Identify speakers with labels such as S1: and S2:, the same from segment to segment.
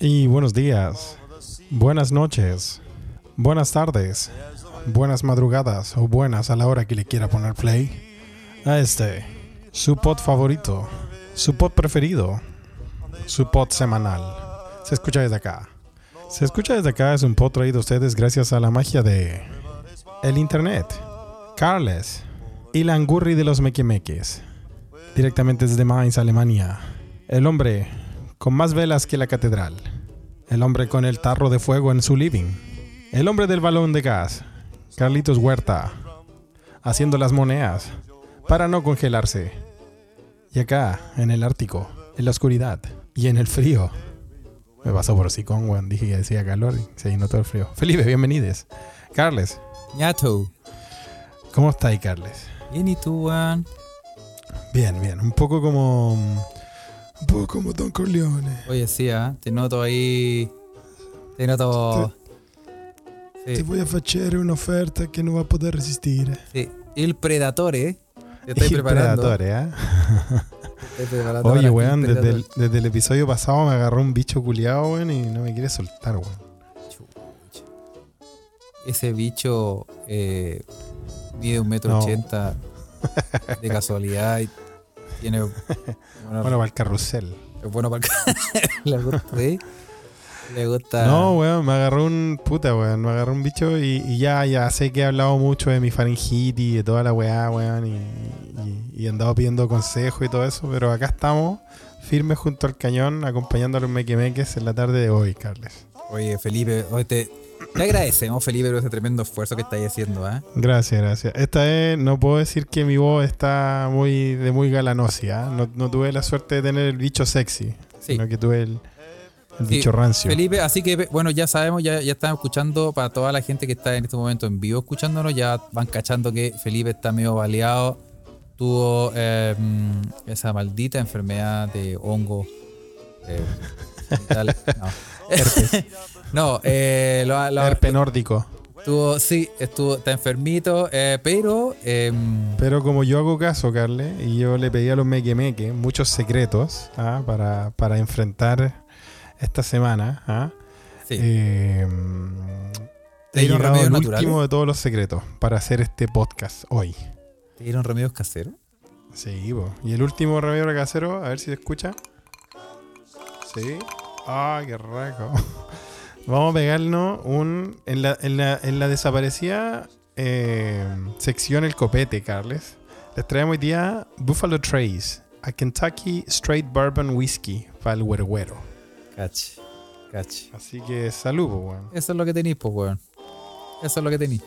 S1: Y buenos días, buenas noches, buenas tardes, buenas madrugadas o buenas a la hora que le quiera poner play a este, su pod favorito, su pod preferido, su pod semanal. Se escucha desde acá. Se escucha desde acá es un pod traído a ustedes gracias a la magia de el internet, Carles y la angurri de los mequemeques, directamente desde Mainz, Alemania. El hombre con más velas que la catedral. El hombre con el tarro de fuego en su living. El hombre del balón de gas. Carlitos Huerta. Haciendo las monedas para no congelarse. Y acá, en el Ártico, en la oscuridad y en el frío. Me pasó por con weón. Dije que decía calor y se notó el frío. Felipe, bienvenidos. Carles,
S2: Ñato.
S1: ¿cómo está ahí, Carles?
S2: Bien, ¿y tú, weón?
S1: Bien, bien. Un poco como. Un poco como Don Corleone.
S2: Oye, sí, ¿ah? Te noto ahí. Te noto. Sí,
S1: voy a hacer una oferta que no va a poder resistir.
S2: sí. El Predatore. Te estoy
S1: Il
S2: preparando.
S1: Predatore, ¿eh?
S2: Te estoy preparando
S1: Oye, weón,
S2: el
S1: desde el, desde el episodio pasado me agarró un bicho culiado, weón, y no me quiere soltar, weón.
S2: Ese bicho eh, mide un metro
S1: No.
S2: ochenta de casualidad y tiene. Bueno,
S1: Bueno, para el carrusel.
S2: es bueno para gusta, ¿sí? Le gusta.
S1: No, weón, me agarró un. Puta, weón, me agarró un bicho y, y ya, ya sé que he hablado mucho de mi faringitis y de toda la weá, weón, y, he andado pidiendo consejos y todo eso, pero acá estamos, firmes junto al cañón, acompañando a los mequemeques en la tarde de hoy, Carles.
S2: Oye, Felipe, oye, te, te agradecemos, Felipe, por ese tremendo esfuerzo que estáis haciendo, ¿ah?
S1: Gracias, gracias. Esta vez no puedo decir que mi voz está muy de muy galanosia. ¿ah? No, no tuve la suerte de tener el bicho sexy,
S2: Sí.
S1: sino que tuve el, el
S2: Sí,
S1: bicho rancio.
S2: Felipe, así que bueno, ya sabemos, ya, ya están escuchando, para toda la gente que está en este momento en vivo escuchándonos, ya van cachando que Felipe está medio baleado, tuvo eh, esa maldita enfermedad de hongo. eh, no, no eh, lo, lo-
S1: Herpe nórdico.
S2: tuvo, sí, estuvo, está enfermito, eh, pero eh,
S1: Pero como yo hago caso, Carle, y yo le pedí a los mequemeques muchos secretos ¿ah? para, para enfrentar esta semana, ¿ah?
S2: sí,
S1: eh,
S2: ¿Te
S1: he
S2: dieron
S1: llegado
S2: naturales?
S1: último de todos los secretos para hacer este podcast hoy.
S2: ¿te dieron remedios caseros?
S1: Sí, po. y el último remedio casero, a ver si se escucha. Sí. Ah, qué rico. Vamos a pegarnos un. En la, en la, en la desaparecida eh, sección El Copete, Carles. Les traemos hoy día Buffalo Trace, a Kentucky Straight Bourbon Whiskey para el güero.
S2: Cachi, cachi.
S1: Así que salud, po, weón.
S2: Eso es lo que tenéis, pues, weón. Eso es lo que tenéis.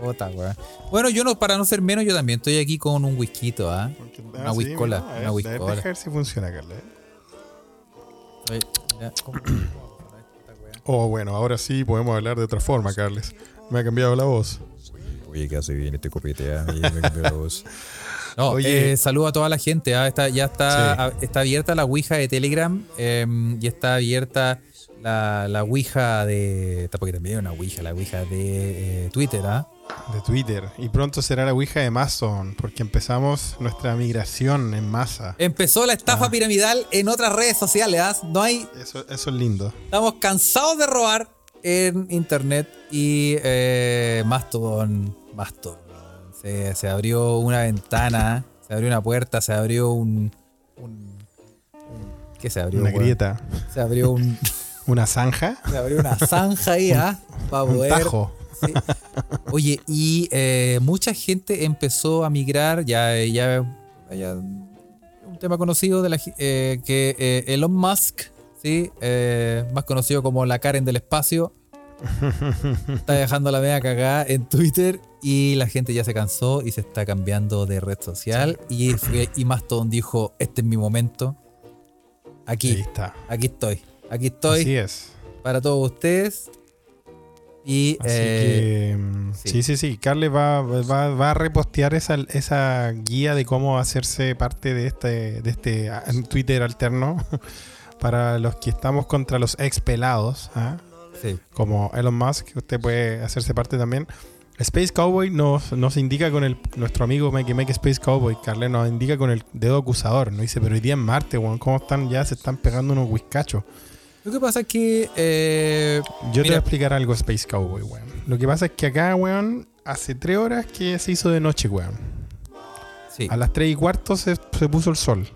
S2: Puta, weón. Bueno, yo no, para no ser menos, yo también estoy aquí con un whisky, ¿ah?
S1: Porque-
S2: Una
S1: sí,
S2: whiskola,
S1: mira, a
S2: una
S1: ver,
S2: whiskola.
S1: Deja ver si funciona, Carles.
S2: Oye, ¿cómo-
S1: Oh, bueno, ahora sí podemos hablar de otra forma, Carles. Me ha cambiado la voz.
S2: Oye, ¿qué hace bien este copete? ah? Y me cambió la voz. No,
S1: Oye.
S2: eh, saludo a toda la gente. ah, está, ya está, ah, está abierta la Ouija de Telegram eh, y está abierta la, la Ouija de. Porque también hay una Ouija, la Ouija de eh, Twitter, ¿ah?
S1: De Twitter. Y pronto será la Ouija de Amazon, porque empezamos nuestra migración en masa.
S2: Empezó la estafa
S1: Ah.
S2: piramidal en otras redes sociales. ¿ah? No hay
S1: Eso, eso es lindo.
S2: Estamos cansados de robar en internet y eh, Mastodon, Mastodon. Se, se abrió una ventana, se abrió una puerta, se abrió un. un- un- ¿Qué se abrió?
S1: Una grieta,
S2: Se abrió un.
S1: una zanja,
S2: Se abrió una zanja ahí, ¿ah? Para
S1: un
S2: poder.
S1: tajo.
S2: Sí. Oye, y eh, mucha gente empezó a migrar, ya, ya, ya un tema conocido de la, eh, que eh, Elon Musk, ¿sí? Eh, más conocido como la Karen del espacio, está dejando la media cagada en Twitter y la gente ya se cansó y se está cambiando de red social y, fue- y Mastodon dijo, este es mi momento, aquí,
S1: está.
S2: aquí estoy, aquí estoy
S1: Así es.
S2: para todos ustedes. Y
S1: Así
S2: eh,
S1: que.
S2: sí.
S1: sí, sí, sí. Carles va, va, va a repostear esa, esa guía de cómo hacerse parte de este, de este ah, Twitter alterno para los que estamos contra los ex pelados. ¿ah?
S2: sí.
S1: como Elon Musk, usted puede hacerse parte también. Space Cowboy nos, nos indica con el nuestro amigo Make Make Space Cowboy, Carle, nos indica con el dedo acusador. Nos dice, pero hoy día en Marte, weón, ¿cómo están? Ya se están pegando unos whiskachos.
S2: Lo que pasa es que. eh,
S1: Yo te voy a explicar algo, Space Cowboy, weón. Lo que pasa es que acá, weón, hace tres horas que se hizo de noche, weón.
S2: sí,
S1: A las tres y cuarto se, se puso el sol.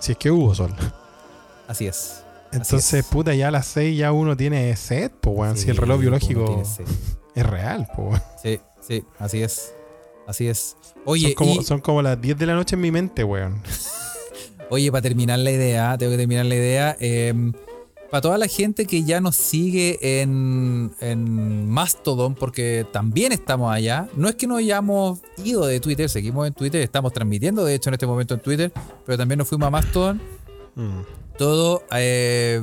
S1: Si es que hubo sol.
S2: así es.
S1: Entonces,
S2: es.
S1: puta, ya a las seis ya uno tiene sed, pues, weón. si el reloj
S2: Sí,
S1: biológico es real, pues, weón.
S2: Sí, sí, así es. Así es.
S1: Son
S2: Oye,
S1: como,
S2: y-
S1: son como las 10 de la noche en mi mente, weón.
S2: Oye, para terminar la idea, tengo que terminar la idea. eh, para toda la gente que ya nos sigue en, en Mastodon, porque también estamos allá. No es que nos hayamos ido de Twitter, seguimos en Twitter, estamos transmitiendo de hecho en este momento en Twitter, pero también nos fuimos a Mastodon.
S1: Mm.
S2: Todo eh,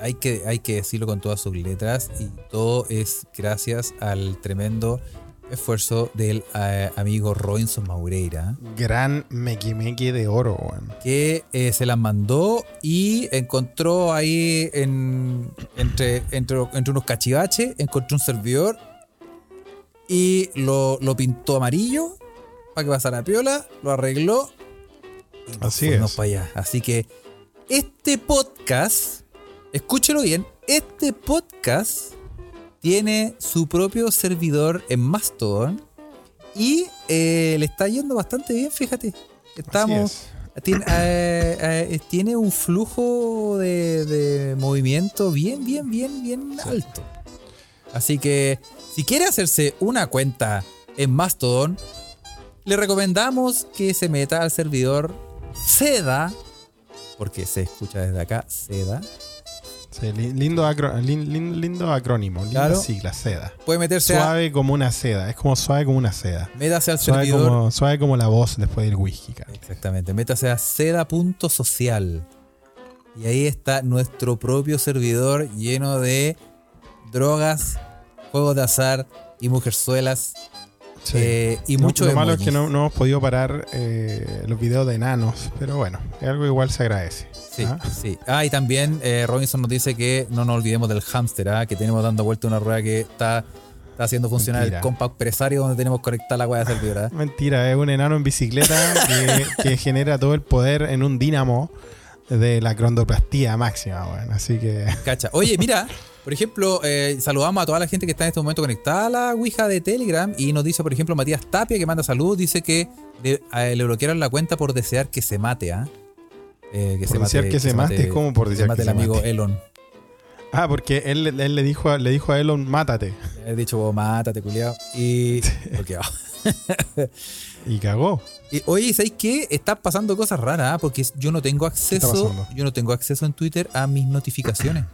S2: hay, que, hay que decirlo con todas sus letras y todo es gracias al tremendo esfuerzo del eh, amigo Robinson Maureira.
S1: Gran mequimeque de oro, weón.
S2: que eh, se las mandó y encontró ahí en, entre, entre, entre unos cachivaches, encontró un servidor y lo, lo pintó amarillo para que pasara piola, lo arregló y
S1: Así es.
S2: para allá. Así que este podcast, escúchelo bien, este podcast tiene su propio servidor en Mastodon y eh, le está yendo bastante bien, fíjate. Estamos, tiene, eh, eh, tiene un flujo de, de movimiento bien, bien, bien, bien alto. Así que si quiere hacerse una cuenta en Mastodon, le recomendamos que se meta al servidor SEDA, porque se escucha desde acá, SEDA.
S1: Sí, li- lindo, acro- lin- lin- lindo acrónimo, linda
S2: Claro.
S1: sigla, seda.
S2: Puede meterse a,
S1: Suave como una seda, es como suave como una seda.
S2: métase al
S1: Suave
S2: servidor.
S1: como, suave como la voz después del whisky, cara.
S2: Exactamente, métase a seda.social. Y ahí está nuestro propio servidor lleno de drogas, juegos de azar y mujerzuelas
S1: Sí.
S2: eh, y
S1: Lo-
S2: mucho
S1: Lo malo es que no, no hemos podido parar eh, los videos de enanos, pero bueno, es algo igual se agradece.
S2: Sí,
S1: ¿ah?
S2: sí. Ah, y también eh, Robinson nos dice que no nos olvidemos del hámster, ¿ah? que tenemos dando vuelta una rueda que está, está haciendo funcionar
S1: Mentira.
S2: el compact presario donde tenemos conectada la hueá de servidor. ¿ah?
S1: Mentira, es un enano en bicicleta que, que genera todo el poder en un dínamo de la crondoplastía máxima, bueno. Así que
S2: Cacha. Oye, mira, por ejemplo, eh, saludamos a toda la gente que está en este momento conectada a la Ouija de Telegram y nos dice, por ejemplo, Matías Tapia, que manda saludos, dice que le, bloquearon la cuenta por desear que se mate, ¿ah? Eh, que
S1: Por desear que se mate, ¿cómo por
S2: que
S1: desear
S2: se mate
S1: que
S2: el
S1: se
S2: amigo
S1: mate?
S2: Elon.
S1: Ah, porque él, él le dijo a, le dijo a Elon, mátate.
S2: He dicho, vos, mátate, culiao. Y. bloqueado.
S1: Y cagó.
S2: Y, oye, ¿sabéis qué? Están pasando cosas raras, ¿ah? porque yo no tengo acceso. Yo no tengo acceso en Twitter a mis notificaciones.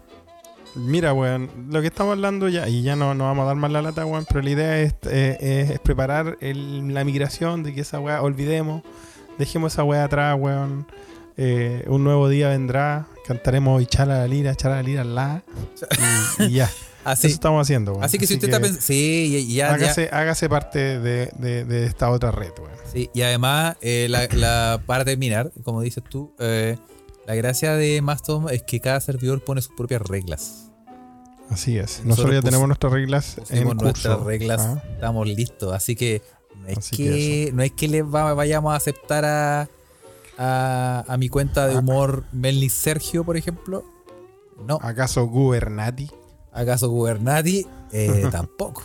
S1: Mira, weón, lo que estamos hablando ya, y ya no, no vamos a dar más la lata, weón, pero la idea es, eh, es- es preparar el- la migración de que esa weá, olvidemos, dejemos esa weá atrás, weón. Eh, un nuevo día vendrá, cantaremos echar a la lira, echar a la lira la, y, y ya.
S2: Así,
S1: Eso estamos haciendo, weón.
S2: así que si usted está pensando. Sí, y- y ya, ya-
S1: hágase, hágase parte de, de- de esta otra red, weón.
S2: Sí, y además, eh, la, la- para terminar, como dices tú, eh, la gracia de Mastodon es que cada servidor pone sus propias reglas.
S1: Así es.
S2: Nosotros
S1: Nosotros ya tenemos nuestras reglas en
S2: Pusimos nuestras
S1: curso.
S2: reglas,
S1: ¿ah?
S2: estamos listos. Así que no es
S1: Así
S2: que,
S1: que
S2: no es que le va- vayamos a aceptar a, a, a mi cuenta de
S1: Ah.
S2: humor Melny Sergio, por ejemplo. No.
S1: ¿Acaso Gubernati?
S2: ¿Acaso Gubernati? Eh, tampoco.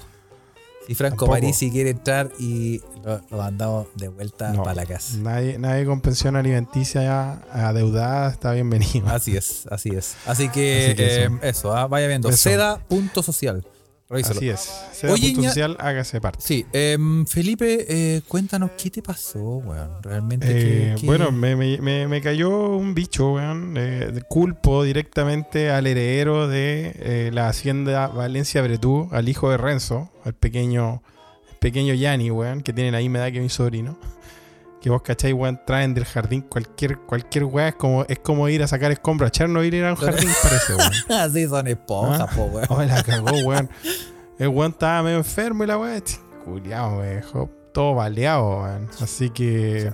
S2: Si Franco
S1: Tampoco.
S2: Parisi quiere entrar y lo, lo mandamos de vuelta
S1: No.
S2: para la casa.
S1: Nadie, nadie con pensión alimenticia ya adeudada está bienvenido.
S2: Así es, así es. Así que,
S1: Así que
S2: eh,
S1: eso.
S2: eso, ah, vaya viendo.
S1: Eso.
S2: Seda.social. Revísalo.
S1: Así es.
S2: Oye,
S1: Sea punto
S2: ña-
S1: social, hágase parte.
S2: Sí, em, Felipe, eh, cuéntanos qué te pasó, weón. Realmente.
S1: Eh,
S2: qué- qué-
S1: Bueno, me, me- me- me cayó un bicho, weón. eh, de- culpo directamente al heredero de eh, la hacienda Valencia Bretú, al hijo de Renzo, al pequeño, el pequeño Yanni, weón, que tiene la misma edad que mi sobrino. Que vos cacháis, weón, traen del jardín cualquier, cualquier weá. Es como, es como ir a sacar escombros a Chernobyl ir a un jardín, parece, weón.
S2: Así son esponjas,
S1: Ah.
S2: po, weón.
S1: Oh, la cagó, weón. El weón estaba medio enfermo y la weá, ch- culiao, me dejó todo baleado, weón. Así que.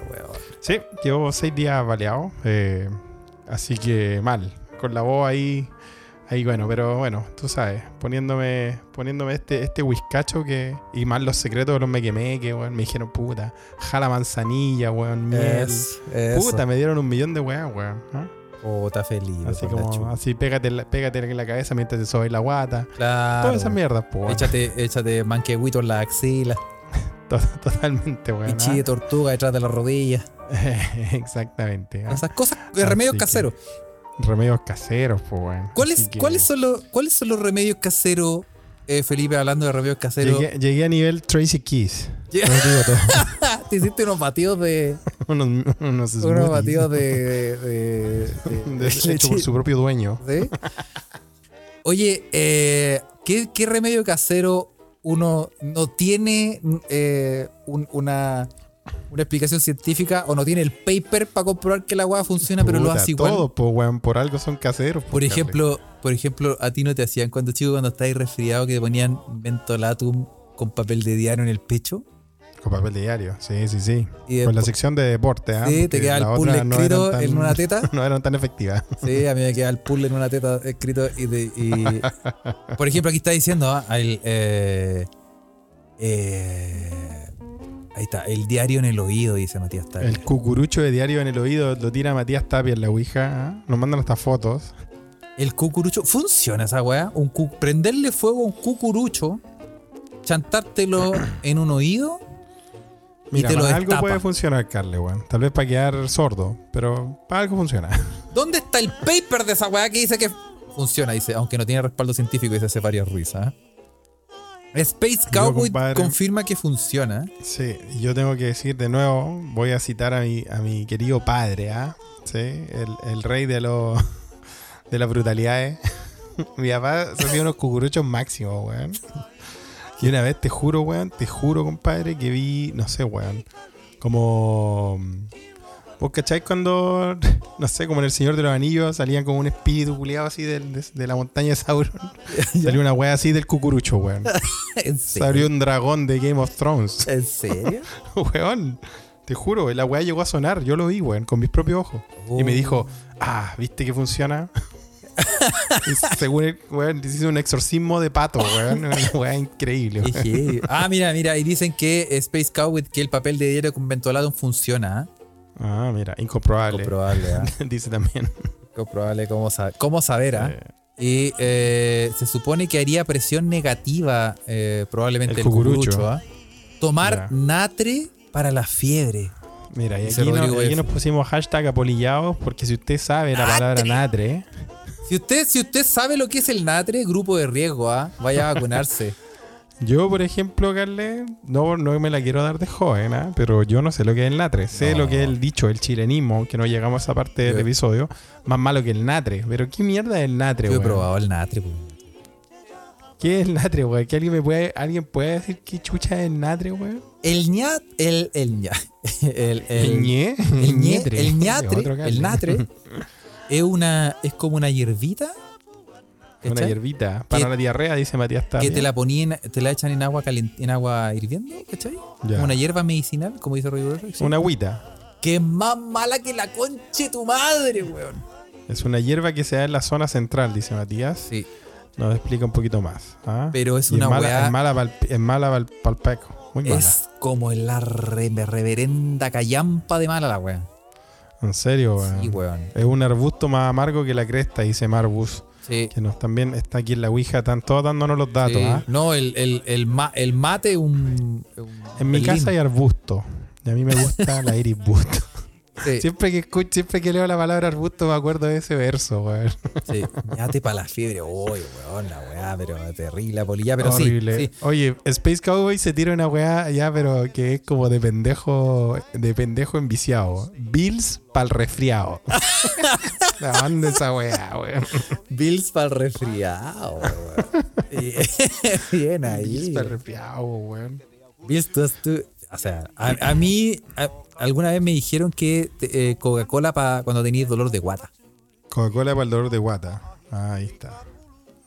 S1: Sí, llevo seis días baleado. eh, así que mal. Con la voz ahí, Ahí bueno, pero bueno, tú sabes, poniéndome, poniéndome este, este whiskacho que. Y más los secretos de los mequemeque, weón. Me dijeron, puta, jala manzanilla, weón, miel.
S2: Es-.
S1: Puta, me dieron un millón de weón, weón. ¿ah?
S2: Puta feliz.
S1: Así como, así pégate, la- pégate en la cabeza mientras te sobe la guata.
S2: Claro.
S1: Todas esas mierdas, weón.
S2: Échate, échate manquehuito en la axila.
S1: To- Totalmente, weón.
S2: Pichi de tortuga detrás de la rodilla.
S1: ¿ah? Exactamente. ¿ah?
S2: Esas cosas, de remedios
S1: que-
S2: caseros.
S1: Remedios caseros, pues, weón.
S2: ¿Cuáles,
S1: que
S2: ¿cuáles, son los, ¿Cuáles son los remedios caseros, eh, Felipe, hablando de remedios caseros?
S1: Llegué, llegué a nivel Tracy Keys.
S2: Lleg-
S1: Te
S2: hiciste unos batidos de.
S1: unos, unos
S2: unos batidos de. de, de-
S1: De-
S2: de
S1: hecho
S2: leche.
S1: por su propio dueño.
S2: ¿Sí? Oye, eh, ¿qué, qué remedio casero uno no tiene eh, un- una, una explicación científica o no tiene el paper para comprobar que la agua funciona, pero lo hace igual?
S1: Todo, pues, weón. Por algo son caseros.
S2: Por
S1: pues,
S2: ejemplo, por ejemplo, a ti no te hacían cuando chico, cuando estabas resfriado, que te ponían mentolatum con papel de diario en el pecho.
S1: Con papel de diario. Sí, sí, sí.
S2: Y
S1: Con la sección de deporte, ¿ah?
S2: Sí, te queda el puzzle
S1: no
S2: escrito
S1: tan-
S2: en una teta.
S1: No eran tan efectivas.
S2: Sí, a mí me queda el puzzle en una teta escrito y, de- y- por ejemplo aquí está diciendo ah, el, eh, eh, ahí está el diario en el oído dice Matías Tapia.
S1: El cucurucho de diario en el oído lo tira Matías Tapia en la Ouija. ¿ah? Nos mandan estas fotos.
S2: El cucurucho funciona esa weá un cu- prenderle fuego a un cucurucho chantártelo en un oído
S1: Mira,
S2: y te lo
S1: algo
S2: destapa.
S1: puede funcionar, Carle, weón. Tal vez para quedar sordo, pero para algo funciona.
S2: ¿Dónde está el paper de esa weá que dice que funciona? Dice, aunque no tiene respaldo científico, dice hace varias ruidas. Space Cowboy confirma que funciona.
S1: Sí, yo tengo que decir de nuevo, voy a citar a mi, a mi querido padre, ¿ah? Sí, el, el rey de los de las brutalidades. mi papá se hacía unos cucuruchos máximos, weón. Y una vez te juro, weón, te juro, compadre, que vi, no sé, weón, como... ¿Vos cacháis cuando, no sé, como en El Señor de los Anillos, salían como un espíritu culiado así de, de la montaña de Sauron? Salió una wea así del cucurucho, weón.
S2: ¿En
S1: Salió un dragón de Game of Thrones.
S2: ¿En serio?
S1: Weón, te juro, la weá llegó a sonar, yo lo vi, weón, con mis propios ojos. Y me dijo, ah, ¿viste que funciona? y según él, weón, hizo un exorcismo de pato, weón. Una weá increíble. Weón.
S2: Ah, mira, mira, y dicen que Space Cowboy, que el papel de diario con mentolado funciona. ¿ah?
S1: Ah, mira, incomprobable.
S2: Comprobable, ¿ah?
S1: Dice también.
S2: Comprobable, ¿cómo, sa- cómo saber?
S1: Eh,
S2: Y eh, se supone que haría presión negativa, eh, probablemente
S1: El
S2: el,
S1: cucurucho.
S2: cucurucho. ¿ah? Tomar natre para la fiebre.
S1: mira, y aquí, no- nos pusimos hashtag apolillados porque si usted sabe la palabra
S2: Natre. Si usted, si usted sabe lo que es el natre, grupo de riesgo, vaya a vacunarse.
S1: yo, por ejemplo, Carle, no, no me la quiero dar de joven, ¿ah? pero yo no sé lo que es el natre. Sé
S2: No.
S1: lo que es el dicho, el chilenismo, que no llegamos a esa parte del
S2: Yo-
S1: episodio. Más malo que el natre. Pero ¿qué mierda es el natre,
S2: Yo he
S1: weón?
S2: probado el natre. pues.
S1: ¿Qué es el natre, weón? ¿Que alguien me puede, alguien puede decir qué chucha es el natre, weón?
S2: El ñat, el, el ña, el,
S1: El, ñe,
S2: el, ñe-
S1: ñetre.
S2: el ñatre,
S1: Otro Carle.
S2: el natre, es una, es como una hierbita.
S1: Una hierbita. Para la diarrea, dice Matías Tapia.
S2: que te la ponían, te la echan en agua calent, en agua hirviendo, ¿cachai? Como una hierba medicinal, como dice Rodrigo.
S1: Una agüita.
S2: Que es más mala que la conche tu madre, weón.
S1: Es una hierba que se da en la zona central, dice Matías.
S2: Sí,
S1: Nos explica un poquito más. ¿ah?
S2: pero es
S1: Y
S2: una
S1: mala,
S2: weá.
S1: es mala pa'l- es mala pa'l- pa'l peco. Muy mala.
S2: Es como la re- reverenda callampa de mala la weá.
S1: En serio, weón.
S2: Sí, weón.
S1: Es un arbusto más amargo que la cresta, dice Marbus.
S2: Sí.
S1: Que nos también está aquí en la Ouija. Están todos dándonos los datos.
S2: Sí.
S1: ¿ah?
S2: No, el, el, el, ma- el mate un, un
S1: En mi casa hay arbusto. Y a mí me gusta la iris busto.
S2: Sí,
S1: Siempre que escucho, siempre que leo la palabra arbusto me acuerdo de ese verso, weón.
S2: sí. Ñate para la fiebre. Uy, weón, la weá, pero terrible la polilla. Pero sí,
S1: Horrible.
S2: sí.
S1: Oye, Space Cowboy se tira una weá ya, pero que es como de pendejo, de pendejo enviciado. Bills pa'l resfriado. La banda esa weá, weón.
S2: Bills para el resfriado, weón. Bien ahí.
S1: Bills pa'l resfriado, weón.
S2: Bills, tú, tú- o sea, a, a mí a- alguna vez me dijeron que eh, Coca-Cola para cuando tenías dolor de guata.
S1: Coca-Cola para el dolor de guata. Ah, ahí está.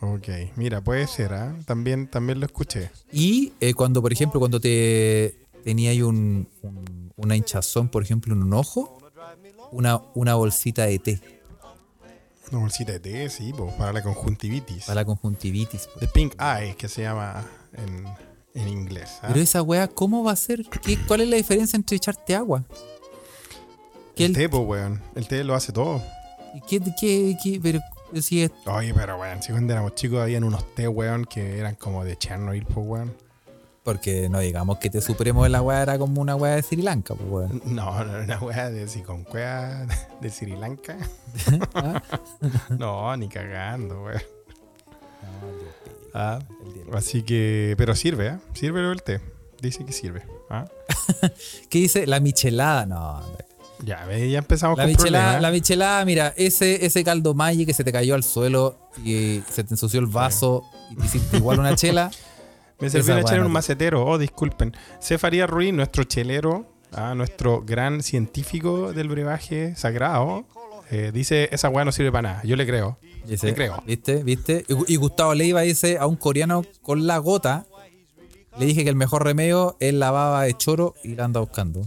S1: Ok, mira, puede ser, ¿ah? También, también lo escuché.
S2: Y eh, cuando, por ejemplo, cuando te tenía un, un- una hinchazón, por ejemplo, en un ojo, una, una bolsita de té.
S1: Una bolsita de té, sí, po, para la conjuntivitis.
S2: Para la conjuntivitis. po.
S1: The pink eye, que se llama en, en inglés. ¿ah?
S2: Pero esa weá, ¿cómo va a ser? ¿Qué, ¿Cuál es la diferencia entre echarte agua? ¿Qué,
S1: el
S2: el-
S1: té, po, weón. El té lo hace todo.
S2: qué, qué- qué- pero si es-
S1: Oye, pero weón, si cuando éramos chicos habían unos té, weón, que eran como de Chernobyl, po, weón.
S2: Porque no digamos que te supremo de la weá era como una weá de Sri Lanka, pues weón.
S1: No, no era una weá de si con cueva de Sri Lanka.
S2: ¿Ah?
S1: No, ni cagando, weón. Ah, así que, pero sirve, ¿eh? Sirve el té. Dice que sirve. ¿ah?
S2: ¿Qué dice? La michelada, no.
S1: Ya, ya empezamos
S2: La
S1: con
S2: michelada,
S1: problemas.
S2: la michelada, mira, ese, ese caldo Maggi que se te cayó al suelo y se te ensució el vaso y te hiciste igual una chela.
S1: Me serví una chela en un
S2: te-
S1: macetero. Oh, disculpen. Cefaría Ruiz, nuestro chelero, ah, nuestro gran científico del brebaje sagrado, eh, dice: Esa weá no sirve para nada. Yo le creo.
S2: Ese-
S1: Le creo.
S2: ¿Viste? ¿Viste? Y, y Gustavo Leiva dice a un coreano con la gota. Le dije que el mejor remedio es la baba de choro y la anda buscando.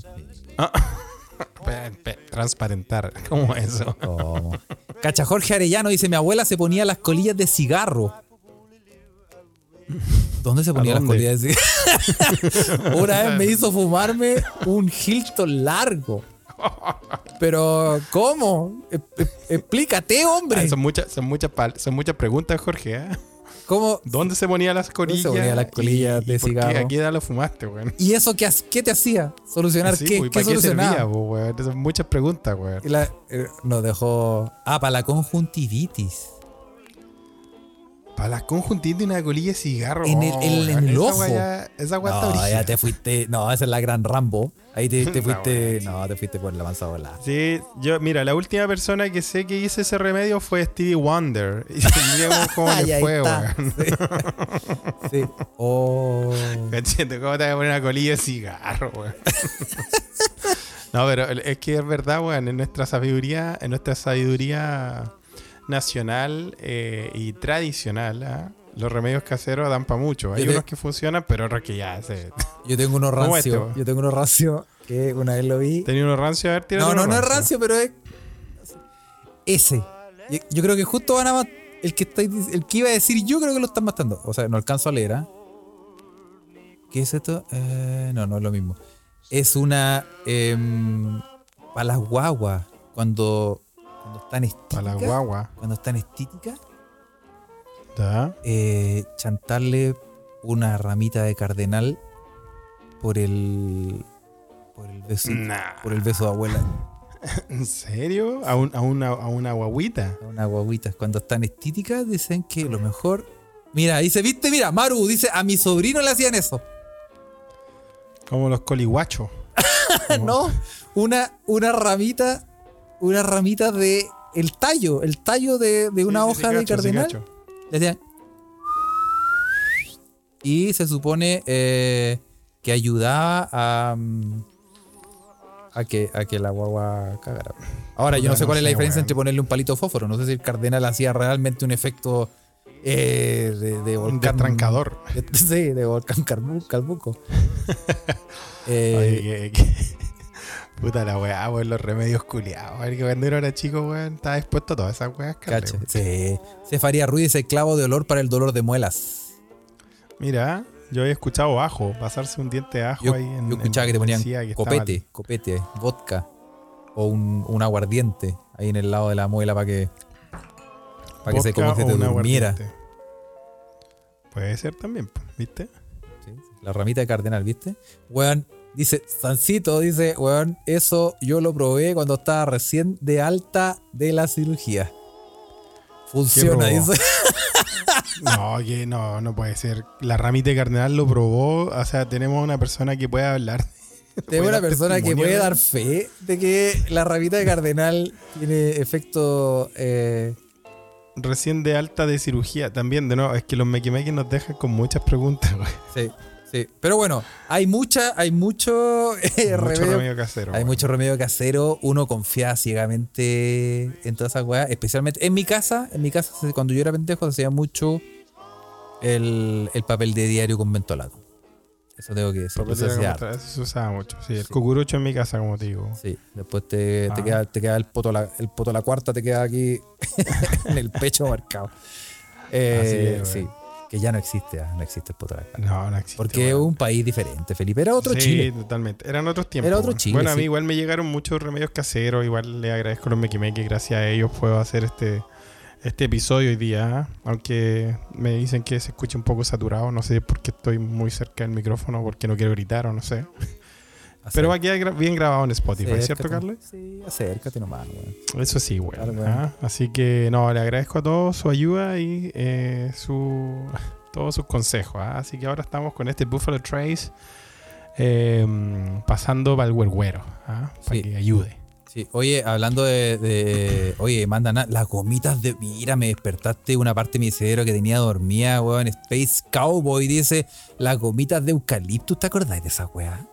S1: Pe- Transparentar. ¿Cómo eso?
S2: ¿Cómo? Cacha Jorge Arellano dice: Mi abuela se ponía las colillas de cigarro. ¿Dónde se ponía las
S1: dónde?
S2: colillas? Una vez me hizo fumarme un Hilton largo. Pero, ¿cómo? E- e- explícate, hombre.
S1: Ah, son, muchas, son, muchas, son muchas preguntas, Jorge. ¿eh?
S2: ¿Cómo?
S1: ¿Dónde se ponían las colillas?
S2: se ponían las colillas
S1: ¿Y- y
S2: de
S1: por qué?
S2: cigarro?
S1: ¿A qué edad lo fumaste, weón?
S2: ¿Y eso qué, qué te hacía? ¿Solucionar
S1: Sí,
S2: qué?
S1: pues,
S2: ¿Qué
S1: ¿Para qué
S2: solucionaba?
S1: servía, weón? Muchas preguntas, weón.
S2: La- eh, nos dejó. Ah, para la conjuntivitis.
S1: Para las conjuntivitis y una colilla de cigarro.
S2: En el-
S1: oh,
S2: en el- en el
S1: esa
S2: ojo.
S1: weá ya- Esa está
S2: No, ya te fuiste. No, esa es la gran Rambo. Ahí te, fuiste.
S1: sí.
S2: No, te fuiste por la manzana volada.
S1: Sí, yo, mira, la última persona que sé que hizo ese remedio fue Stevie Wonder. Y vemos cómo
S2: Ay,
S1: le
S2: ahí
S1: fue,
S2: está.
S1: weón.
S2: Sí. Oh.
S1: Cachete, ¿cómo te vas a poner una colilla de cigarro, weón? no, pero es que es verdad, weón, en nuestra sabiduría, en nuestra sabiduría nacional eh, y tradicional, ¿ah? los remedios caseros dan para mucho. Hay
S2: te-
S1: unos que funcionan, pero otros que ya se.
S2: Yo tengo unos
S1: ¿Cómo este,
S2: rancios.
S1: weón?
S2: Yo tengo unos rancios que una vez lo vi.
S1: ¿Tenía unos rancios? A ver,
S2: No, no, no es rancio, pero es. Ese. Yo, yo creo que justo van a el que está, el que iba a decir yo creo que lo están matando. O sea, no alcanzo a leer, ¿ah? ¿Qué es esto? Eh, no, no es lo mismo. Es una para las guaguas cuando cuando están estíticas.
S1: Para la guagua.
S2: Cuando están estíticas, eh, chantarle una ramita de cardenal por el por el beso
S1: Nah.
S2: por el beso de abuela.
S1: ¿En serio? ¿A, un- a una, a una guaguita?
S2: A unas guaguitas cuando están estíticas dicen que lo mejor. Mira, dice, viste, mira, Maru dice, a mi sobrino le hacían eso.
S1: Como los coliguachos.
S2: no, una, una ramita, una ramita de el tallo, el tallo de, de una
S1: Sí,
S2: hoja de
S1: cacho,
S2: cardenal.
S1: cacho.
S2: Le hacían. Y se supone eh, que ayudaba a, mm, a, que, a que la guagua cagara. Ahora, yo no sé
S1: no
S2: cuál es la diferencia entre ponerle un palito de fósforo. No sé si el cardenal hacía realmente un efecto eh, de, volcán.
S1: destrancador.
S2: de- sí, de volcán Calbuco. Eh,
S1: Oye, que- que- Puta la weá, weón, los remedios culiados. A ver, que cuando era chico, weón, estaba expuesto a todas esas weas, weón.
S2: sí. Cefaría Ruiz dice clavo de olor para el dolor de muelas.
S1: Mira, yo había escuchado ajo, pasarse un diente de ajo
S2: Yo,
S1: ahí en
S2: yo escuchaba que te ponían
S1: que estaba-
S2: copete, copete, vodka o un, un aguardiente ahí en el lado de la muela para que para que se como
S1: o
S2: te durmiera.
S1: aguardiente. Puede ser también, ¿viste?
S2: Sí, La ramita de cardenal, ¿viste? Weón, dice, Sancito, dice, weón, eso yo lo probé cuando estaba recién de alta de la cirugía. Funciona, dice.
S1: No, que no, no puede ser. La ramita de cardenal lo probó. O sea, tenemos una persona que puede hablar.
S2: Tengo una persona que puede
S1: de-
S2: dar fe de que la ramita de cardenal tiene efecto eh,
S1: Recién de alta de cirugía. También, de nuevo, es que los mequimequis nos dejan con muchas preguntas, güey.
S2: Sí, sí. Pero bueno, hay mucha, hay mucho, eh,
S1: Mucho
S2: remedio,
S1: remedio casero.
S2: Hay mucho remedio casero. Uno confía ciegamente en todas esas weas. Especialmente en mi casa, en mi casa, cuando yo era pendejo, se hacía mucho el, el papel de diario con mentolato. Eso tengo que decir. Eso se
S1: usaba mucho. Sí, el
S2: Sí.
S1: cucurucho en mi casa, como te digo.
S2: Sí, después te, te
S1: Ah.
S2: queda, te queda el poto la, el poto la cuarta, te queda aquí en el pecho marcado. Eh,
S1: Así es,
S2: sí. Que ya no existe, ah, no existe el.
S1: No, no existe.
S2: Porque es un país diferente, Felipe. Era otro
S1: sí,
S2: Chile.
S1: totalmente. Eran otros tiempos.
S2: Era otro. Chile,
S1: Bueno, a mí
S2: sí.
S1: igual me llegaron muchos remedios caseros. Igual le agradezco a los Mequimeque. Gracias a ellos puedo hacer este, este episodio hoy día. ¿ah? Aunque me dicen que se escucha un poco saturado. No sé por qué estoy muy cerca del micrófono. Porque no quiero gritar o no sé. Pero va a quedar bien grabado en Spotify, ¿cierto, Carlos?
S2: Sí, acércate nomás, güey.
S1: Eso sí, güey.
S2: Claro, güey.
S1: ¿ah? Así que no, le agradezco a todos su ayuda y eh, su todos sus consejos. ¿ah? Así que ahora estamos con este Buffalo Trace eh, pasando para el huerguero, ¿ah? para
S2: Sí.
S1: que ayude.
S2: Sí, oye, hablando de, de- Oye, mandan las gomitas de. Mira, me despertaste una parte de mi cerebro que tenía dormida, weón. Space Cowboy dice: Las gomitas de eucalipto. ¿Te acordás de esa weá?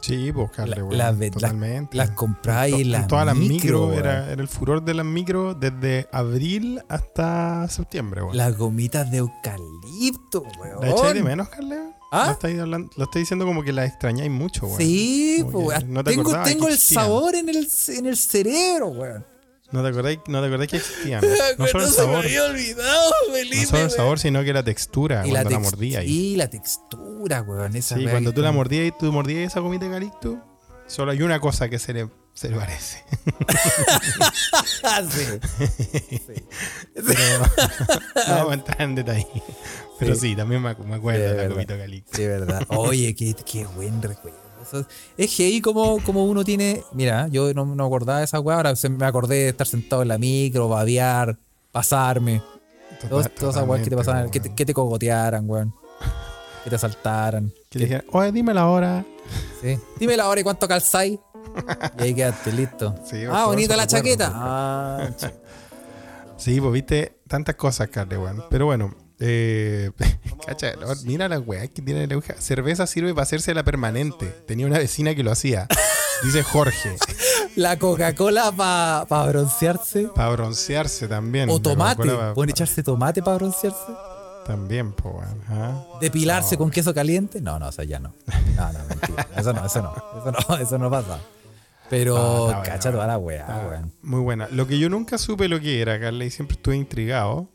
S1: Sí, buscarle,
S2: La-
S1: güey.
S2: las ve-
S1: totalmente.
S2: Las compráis
S1: To-
S2: en las
S1: todas las micro,
S2: micro, weón.
S1: era, era el furor de las micro desde abril hasta septiembre, güey.
S2: Las gomitas de eucalipto, weón.
S1: ¿La echáis de menos, Carle?
S2: ¿Ah?
S1: Lo estáis hablando- lo estoy diciendo como que la extrañáis mucho, güey.
S2: Sí, weón.
S1: no te
S2: tengo, tengo el sabor en el, en el cerebro, weón.
S1: ¿No te acordáis, no te acordáis que existían? No solo el
S2: se me
S1: sabor.
S2: había olvidado, Felipe.
S1: No solo el sabor, sino que la textura
S2: y la,
S1: cuando la,
S2: tex-
S1: mordías.
S2: y la textura, weón. Esa
S1: Sí, cuando tú la mordías y tú mordías esa gomita de eucalipto, solo hay una cosa que se le, se le parece.
S2: Sí.
S1: Pero no vamos a entrar en detalle. Pero sí, también me, acu- me acuerdo de la gomita de.
S2: Sí, verdad. Oye, qué, qué buen recuerdo. Eso es- es heavy como, como uno tiene. Mira, yo no, no acordaba de esa weá. Ahora se me acordé de estar sentado en la micro, babear, pasarme. Todas,
S1: Total-
S2: todas esas weas que te pasaban, que te, que te cogotearan, weón. Que te asaltaran.
S1: Que le dijeran, oye, dime la hora.
S2: Sí. Dime la hora y cuánto calzáis. Y ahí quedaste listo.
S1: Sí,
S2: ah, bonita la chaqueta. Ah, sí.
S1: Pues viste tantas cosas, Carle, weón. Pero bueno, eh, cacha, no, mira la weá que tiene la aguja. Cerveza sirve para hacerse la permanente. Tenía una vecina que lo hacía. Dice Jorge.
S2: La Coca-Cola para broncearse.
S1: Para broncearse también.
S2: O tomate.
S1: Pa-
S2: ¿Pueden echarse tomate para broncearse?
S1: También, pues, weón. ¿ah?
S2: ¿Depilarse con queso caliente? No, no, o sea, ya no. No, no, mentira. Eso no, eso no. Eso no, eso no pasa. Pero
S1: Ah,
S2: cacha toda la weá, weón.
S1: Muy buena. Lo que yo nunca supe lo que era, Carla, y siempre estuve intrigado.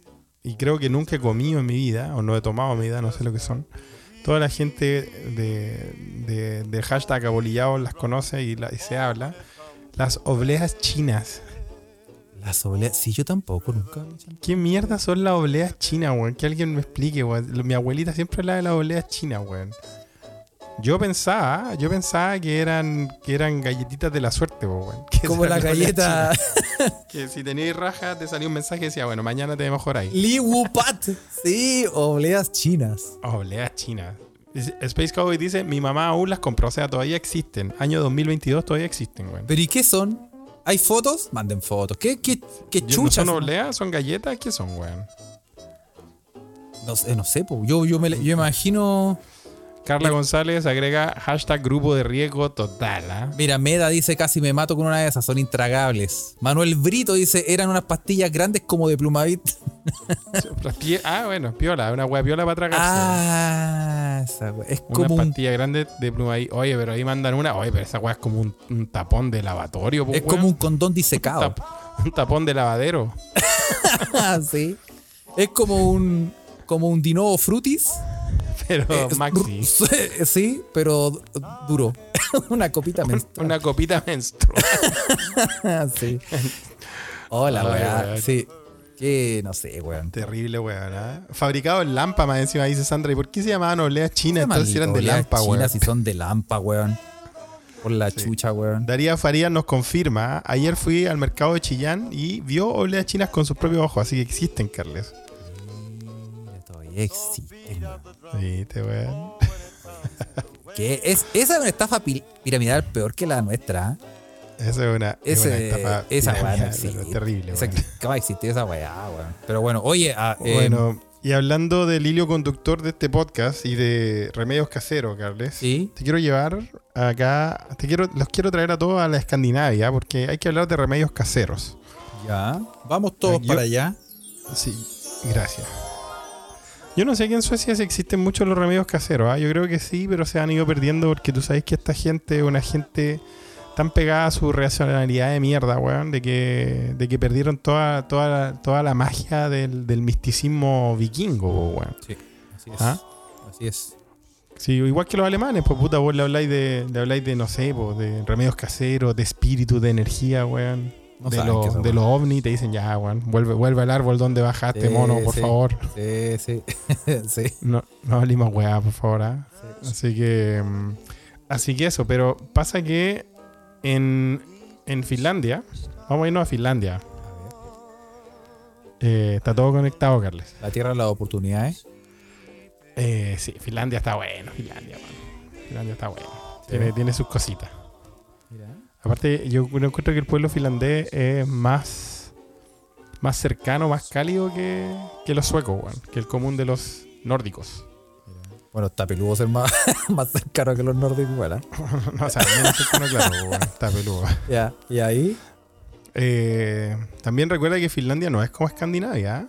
S1: Y creo que nunca he comido en mi vida, o no he tomado en mi vida, no sé lo que son. Toda la gente de, de, del hashtag abolillado las conoce y, la- y se habla. Las obleas chinas.
S2: Las obleas. Sí, yo tampoco, nunca.
S1: ¿Qué mierda son las obleas chinas, weón? Que alguien me explique, weón. Mi abuelita siempre habla de las obleas chinas, weón. Yo pensaba, yo pensaba que eran, que eran galletitas de la suerte, po, weón. Que
S2: Como la galleta.
S1: Que si tenías raja, te salía un mensaje que decía, bueno, mañana te mejoráis.
S2: Li Wu Pat. Sí, obleas chinas.
S1: Obleas chinas. Space Cowboy dice, mi mamá aún las compró, o sea, todavía existen. Año 2022 todavía existen, weón.
S2: ¿Pero y qué son? ¿Hay fotos? Manden fotos. ¿Qué, qué, qué
S1: Yo- ¿No
S2: chuchas?
S1: son obleas? ¿Son galletas? ¿Qué son, weón?
S2: No sé, no sé, po. Yo, yo, me, yo imagino.
S1: Carla
S2: Eh.
S1: González agrega hashtag grupo de riesgo total, ¿ah?
S2: Mira, Meda dice casi me mato con una de esas, son intragables. Manuel Brito dice eran unas pastillas grandes como de plumavit.
S1: Ah, bueno, piola, una hueá piola para tragarse.
S2: Ah, esa wea. Es
S1: Una
S2: como un,
S1: pastilla grande de pluma ahí. Oye, pero ahí mandan una. Oye, pero esa weá es como un, un tapón de lavatorio, po,
S2: es como un condón
S1: Un
S2: disecado.
S1: tap- un tapón de lavadero.
S2: Ah, sí. Es como un como un Dinovo Frutis.
S1: Pero
S2: Eh,
S1: maxi.
S2: sí, pero du- duro. una copita menstrual.
S1: Una copita menstrual.
S2: sí. Hola, weá.
S1: weón.
S2: Sí. Que no sé, weón.
S1: Terrible, weón. ¿ah? Fabricado en Lampa, más encima dice Sandra. ¿Y por qué se llamaban obleas chinas? Entonces eran de Lampa, weón.
S2: chinas si son de Lampa, weón. Por la chucha, weón.
S1: Daría Farías nos confirma. Ayer fui al mercado de Chillán y vio obleas chinas con sus propios ojos. Así que existen, Carles.
S2: Mira, Todavía existen, weón. Que es, esa es una estafa pi- piramidal peor que la nuestra. ¿eh?
S1: Esa es una, es una
S2: Ese,
S1: estafa
S2: esa weá no
S1: piramidal,
S2: existe.
S1: pero terrible,
S2: Esa,
S1: weón.
S2: ¿Qué va a existir esa weá, weón? Pero bueno, oye, ah, eh,
S1: Bueno, y hablando del hilo conductor de este podcast y de remedios caseros, Carles,
S2: sí.
S1: te quiero llevar acá, te quiero, los quiero traer a todos a la Escandinavia porque hay que hablar de remedios caseros.
S2: Ya. Vamos todos
S1: Yo-
S2: para allá.
S1: Sí, gracias. Yo no sé aquí en Suecia si existen muchos los remedios caseros. ¿ah? Yo creo que sí, pero se han ido perdiendo porque tú sabes que esta gente es una gente tan pegada a su racionalidad de mierda, weón, de que, de que perdieron toda, toda, toda la magia del, del misticismo vikingo, weón.
S2: Sí, así es.
S1: ¿Ah?
S2: Así es.
S1: Sí, igual que los alemanes, pues puta, vos le habláis de, le habláis de no sé, pues, de remedios caseros, de espíritu, de energía, weón.
S2: No
S1: de
S2: eso,
S1: de los ovnis te dicen ya, weón, vuelve, vuelve al árbol donde bajaste,
S2: Sí,
S1: mono, por
S2: sí.
S1: favor.
S2: Sí, sí. sí.
S1: No, no hablemos weá, por favor. ¿ah?
S2: Sí.
S1: Así que. mm, Así que eso, pero pasa que en, en Finlandia. Vamos a irnos a Finlandia. Eh, está todo conectado, Carles.
S2: La tierra de las oportunidades.
S1: Eh, sí, Finlandia está bueno, Finlandia, man. Finlandia está bueno. Tiene, tiene sus cositas. Aparte, yo encuentro que el pueblo finlandés es más, más cercano, más cálido que, que los suecos, weón, que el común de los nórdicos.
S2: Bueno, está peludo ser más, más cercano que los nórdicos, igual, ¿eh?
S1: no, o sea, menos cercano, claro, está peludo.
S2: Ya. Y ahí.
S1: Eh, también recuerda que Finlandia no es como Escandinavia. ¿eh?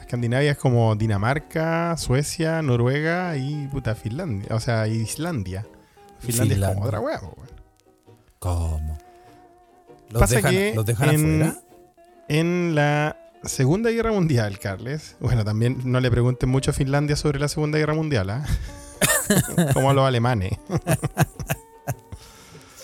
S1: Escandinavia es como Dinamarca, Suecia, Noruega y puta Finlandia. O sea, Islandia. Finlandia, es como otra hueá.
S2: ¿Cómo? ¿Los
S1: Pasa
S2: dejan,
S1: que
S2: ¿los dejan
S1: en-
S2: afuera?
S1: En la Segunda Guerra Mundial, Carles. Bueno, también no le pregunten mucho a Finlandia sobre la Segunda Guerra Mundial, ¿ah? como a los alemanes.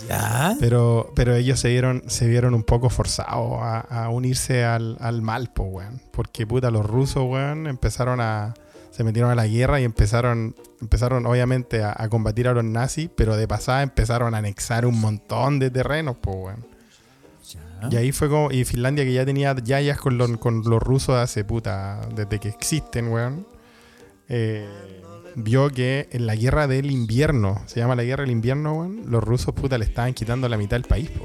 S2: Ya.
S1: Pero, pero ellos se vieron, se vieron un poco forzados a, a unirse al, al mal, po, weón. Porque puta, los rusos, weón, empezaron a. Se metieron a la guerra y empezaron, empezaron obviamente a, a combatir a los nazis, pero de pasada empezaron a anexar un montón de terrenos, weón.
S2: Ya.
S1: Y ahí fue como. Y Finlandia, que ya tenía yayas con los, con los rusos hace puta. desde que existen, weón. eh, vio que en la guerra del invierno, se llama la guerra del invierno, weón. Los rusos, puta, le estaban quitando la mitad del país, po.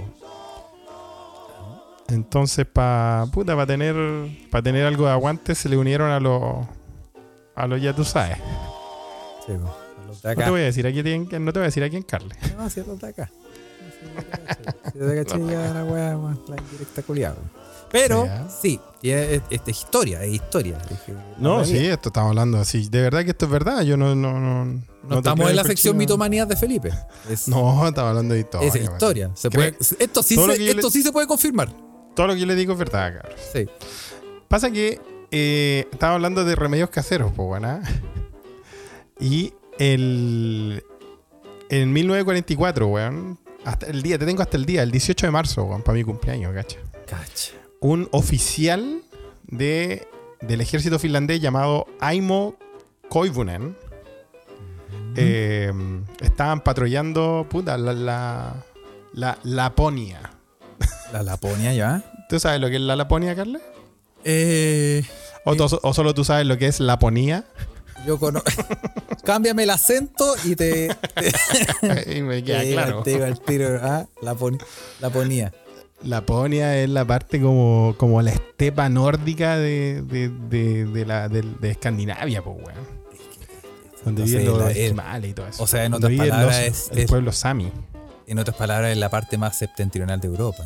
S1: Entonces, para puta, para tener, para tener algo de aguante, se le unieron a los. A los, ya tú sabes.
S2: Sí, pues, a los de
S1: No te voy a decir a quién, no te voy a decir a quién, Carles.
S2: No, si es los de acá. Si es de acá, chica, la weá, la indirecta culiada. Pero,
S1: Sí, ¿ah?
S2: es, es historia, es historia.
S1: No, sí, esto estamos hablando así. De verdad que esto es verdad. Yo no. No, no,
S2: No, estamos en la sección mitomanías de Felipe.
S1: No, estamos hablando de historia.
S2: es historia. Se
S1: Creo-
S2: puede, esto sí, se, esto
S1: le-
S2: sí se puede confirmar.
S1: Todo lo que yo le digo es verdad, cabrón.
S2: Sí.
S1: Pasa que eh, estaba hablando de remedios caseros, pues, bueno. Y el. En 1944, weón. Hasta el día, te tengo hasta el día, el 18 de marzo, weón, para mi cumpleaños, cacha.
S2: Cacha.
S1: Un oficial de, del ejército finlandés llamado Aimo Koivunen. eh, estaban patrullando, puta, la, la, la Laponia.
S2: La Laponia ya.
S1: ¿Tú sabes lo que es la Laponia, Carles?
S2: Eh,
S1: ¿O, to- o solo tú sabes lo que es Laponía?
S2: yo conozco. Cámbiame el acento y te. te
S1: Y me queda
S2: te
S1: claro.
S2: te digo al tiro. Ah, Laponi- Laponia.
S1: Laponia es la parte como, como la estepa nórdica de, de, de, de la, de, Escandinavia, pues, weón. Donde
S2: Entonces,
S1: viven los esquimales y todo eso.
S2: o sea, en
S1: Donde
S2: otras palabras,
S1: los-
S2: es-
S1: el
S2: es-
S1: pueblo Sami.
S2: En otras palabras, es la parte más septentrional de Europa.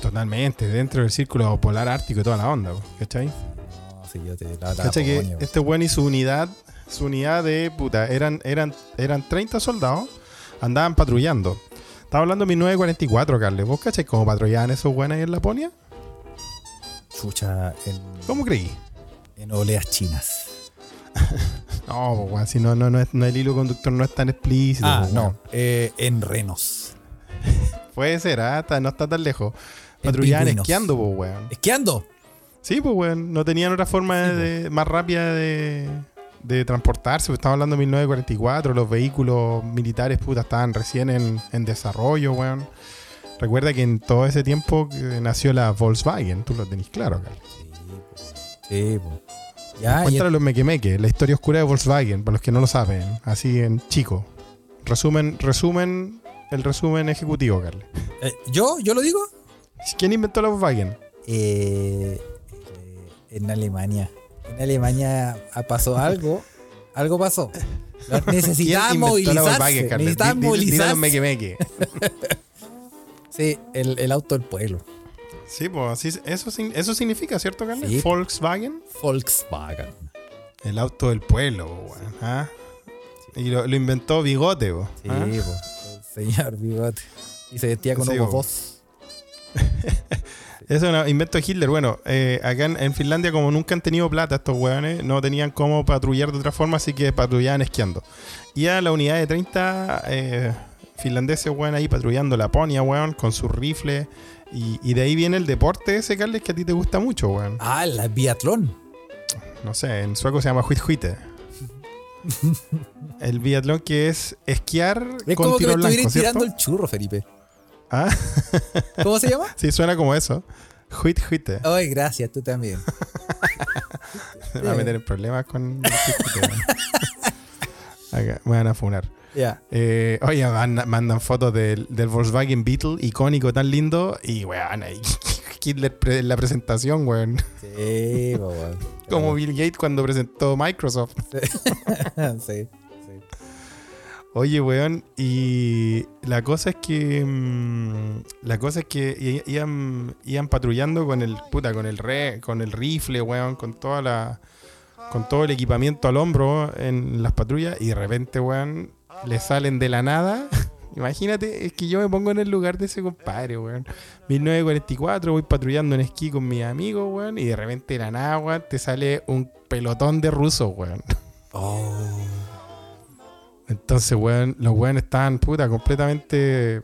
S1: Totalmente, dentro del círculo polar ártico y toda la onda, ¿cachai?
S2: No, si yo te. La, la
S1: ¿Cachai que este weón y su unidad, su unidad de puta, eran, eran, eran 30 soldados, andaban patrullando. Estaba hablando de 1944, Carles. ¿Vos cachai cómo patrullaban esos weones ahí en Laponia?
S2: Chucha en,
S1: ¿Cómo creí?
S2: en oleas chinas.
S1: No, pues, weón, si no, no, no, es, no, el hilo conductor no es tan explícito.
S2: Ah, no. eh, en renos.
S1: Puede ser, ah, está- no está tan lejos. Patrullaban
S2: pingüinos.
S1: esquiando, pues, weón.
S2: ¿Esquiando?
S1: Sí, pues, weón. No tenían otra forma
S2: Sí,
S1: de, más rápida de, de transportarse. Pues, estamos hablando de 1944. Los vehículos militares, puta, estaban recién en, en desarrollo, weón. Recuerda que en todo ese tiempo que nació la Volkswagen. Tú lo tenés claro, Carlos.
S2: Sí, po. Ya, y
S1: Cuéntale los mequemeques, la historia oscura de Volkswagen, para los que no lo saben. Así en chico. Resumen, resumen, el resumen ejecutivo, Carlos.
S2: eh, ¿Yo? ¿Yo lo digo?
S1: ¿Quién inventó la Volkswagen?
S2: Eh, eh, en Alemania. En Alemania ah, pasó algo. Algo pasó. Necesitaban
S1: ¿Quién inventó la Volkswagen,
S2: movilizarse.
S1: Carles?
S2: Necesitaban movilizarse. Sí, el, el auto del pueblo.
S1: Sí, pues así, eso, eso significa, ¿cierto, Carles?
S2: Sí.
S1: Volkswagen.
S2: Volkswagen.
S1: El auto del pueblo, weón. ¿ah? Y lo, lo inventó Bigote, po,
S2: Sí,
S1: ¿ah?
S2: Señor bigote. Y se vestía con
S1: Sí,
S2: ojos
S1: po.
S2: dos.
S1: Eso es un invento de Hitler. Bueno, eh, acá en, en Finlandia, como nunca han tenido plata estos weones, no tenían cómo patrullar de otra forma, así que patrullaban esquiando. Y a la unidad de 30 eh, finlandeses, weón, ahí patrullando Laponia, weón, con sus rifles. Y, y de ahí viene el deporte ese, Carles, que a ti te gusta mucho, weón.
S2: Ah, el biatlón.
S1: No sé, en sueco se llama Huithuite. El biatlón que es esquiar
S2: Es
S1: con
S2: como que me tirando el churro, Felipe.
S1: Ah,
S2: ¿Cómo se llama?
S1: sí, suena como eso. Huithuite.
S2: Ay, gracias, tú también.
S1: Me va a meter en problemas con. Acá, me van a funar. Eh, oye, mandan, mandan fotos del, del Volkswagen Beetle, icónico, tan lindo. Y, weón, ahí Hitler en la presentación, weón.
S2: Sí, weón.
S1: Como Bill Gates cuando presentó Microsoft.
S2: sí.
S1: Oye, weón, y la cosa es que. mm, la cosa es que iban, iban patrullando con el. Puta, con el re, con el rifle, weón, con toda la. Con todo el equipamiento al hombro en las patrullas. Y de repente, weón, le salen de la nada. Imagínate, es que yo me pongo en el lugar de ese compadre, weón. 1944, voy patrullando en esquí con mis amigos, weón. Y de repente la nada, weón, te sale un pelotón de rusos, weón.
S2: Oh.
S1: Entonces, weón, los weones estaban, puta, completamente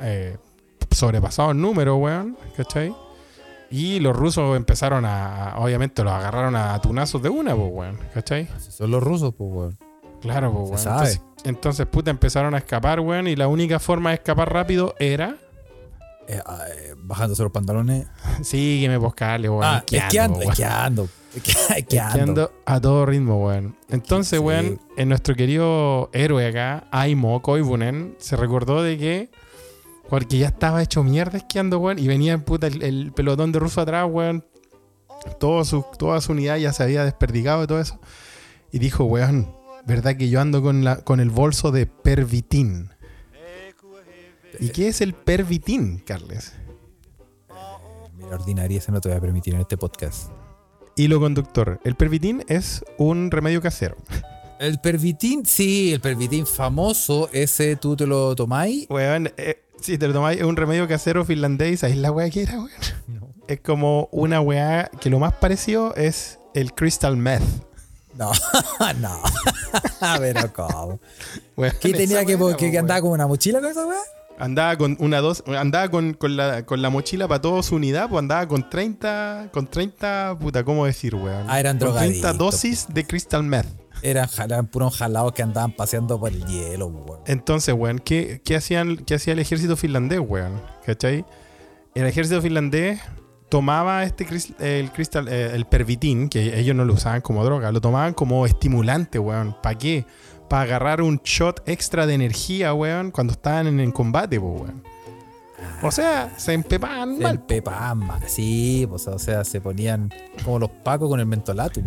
S1: eh, sobrepasados en número, weón, ¿cachai? Y los rusos empezaron a, obviamente los agarraron a tunazos de una, pues, weón, ¿cachai?
S2: Son los rusos, pues, weón.
S1: Claro, pues,
S2: Se
S1: weón.
S2: sabe.
S1: Entonces, entonces, puta, empezaron a escapar, weón, y la única forma de escapar rápido era...
S2: Eh, ah, eh, bajándose los pantalones.
S1: Sígueme, poscale, weón.
S2: ah, esquiando,
S1: weón.
S2: esquiando. Esquiando. Esquiando.
S1: Esquiando a todo ritmo, weón. Entonces,
S2: Sí.
S1: weón, en nuestro querido héroe acá, Aimo Koivunen, se recordó de que. Porque ya estaba hecho mierda esquiando, weón. Y venía puta el, el pelotón de ruso atrás, weón. Todo su, toda su unidad ya se había desperdigado y todo eso. Y dijo, weón, ¿verdad que yo ando con, la, con el bolso de pervitin? ¿Y qué es el pervitin, Carles?
S2: Mira, ordinaria, esa no te voy a permitir en este podcast.
S1: Hilo conductor. El pervitin es un remedio casero.
S2: El pervitín, sí, el pervitín famoso, ese tú te lo tomáis.
S1: Weón, eh, si te lo tomáis, es un remedio casero finlandés. ¿Sabéis la weá que era, weón? Es como una weá que lo más parecido es el crystal meth.
S2: No, no. Pero ¿cómo?
S1: Weón,
S2: ¿Qué tenía que,
S1: weá,
S2: que, que
S1: weón.
S2: andaba con una mochila con esa weá?
S1: Andaba con una dos, andaba con, con la, con la mochila para toda su unidad, pues andaba con 30, con 30, puta, ¿cómo decir, weón?
S2: Ah, eran
S1: Con 30
S2: drogadictos,
S1: dosis de crystal meth.
S2: Eran, eran puros jalados que andaban paseando por el hielo, weón.
S1: Entonces, weón, ¿qué, qué hacían, ¿qué hacía el ejército finlandés, weón? ¿Cachai? El ejército finlandés tomaba este el cristal, eh, el pervitin, que ellos no lo usaban como droga, lo tomaban como estimulante, weón. ¿Para qué? Para agarrar un shot extra de energía, weón, cuando estaban en el combate, po, weón. O sea, se empepaban
S2: Se
S1: mal.
S2: empepaban más. Sí, pues, o sea, se ponían como los pacos con el mentolatum.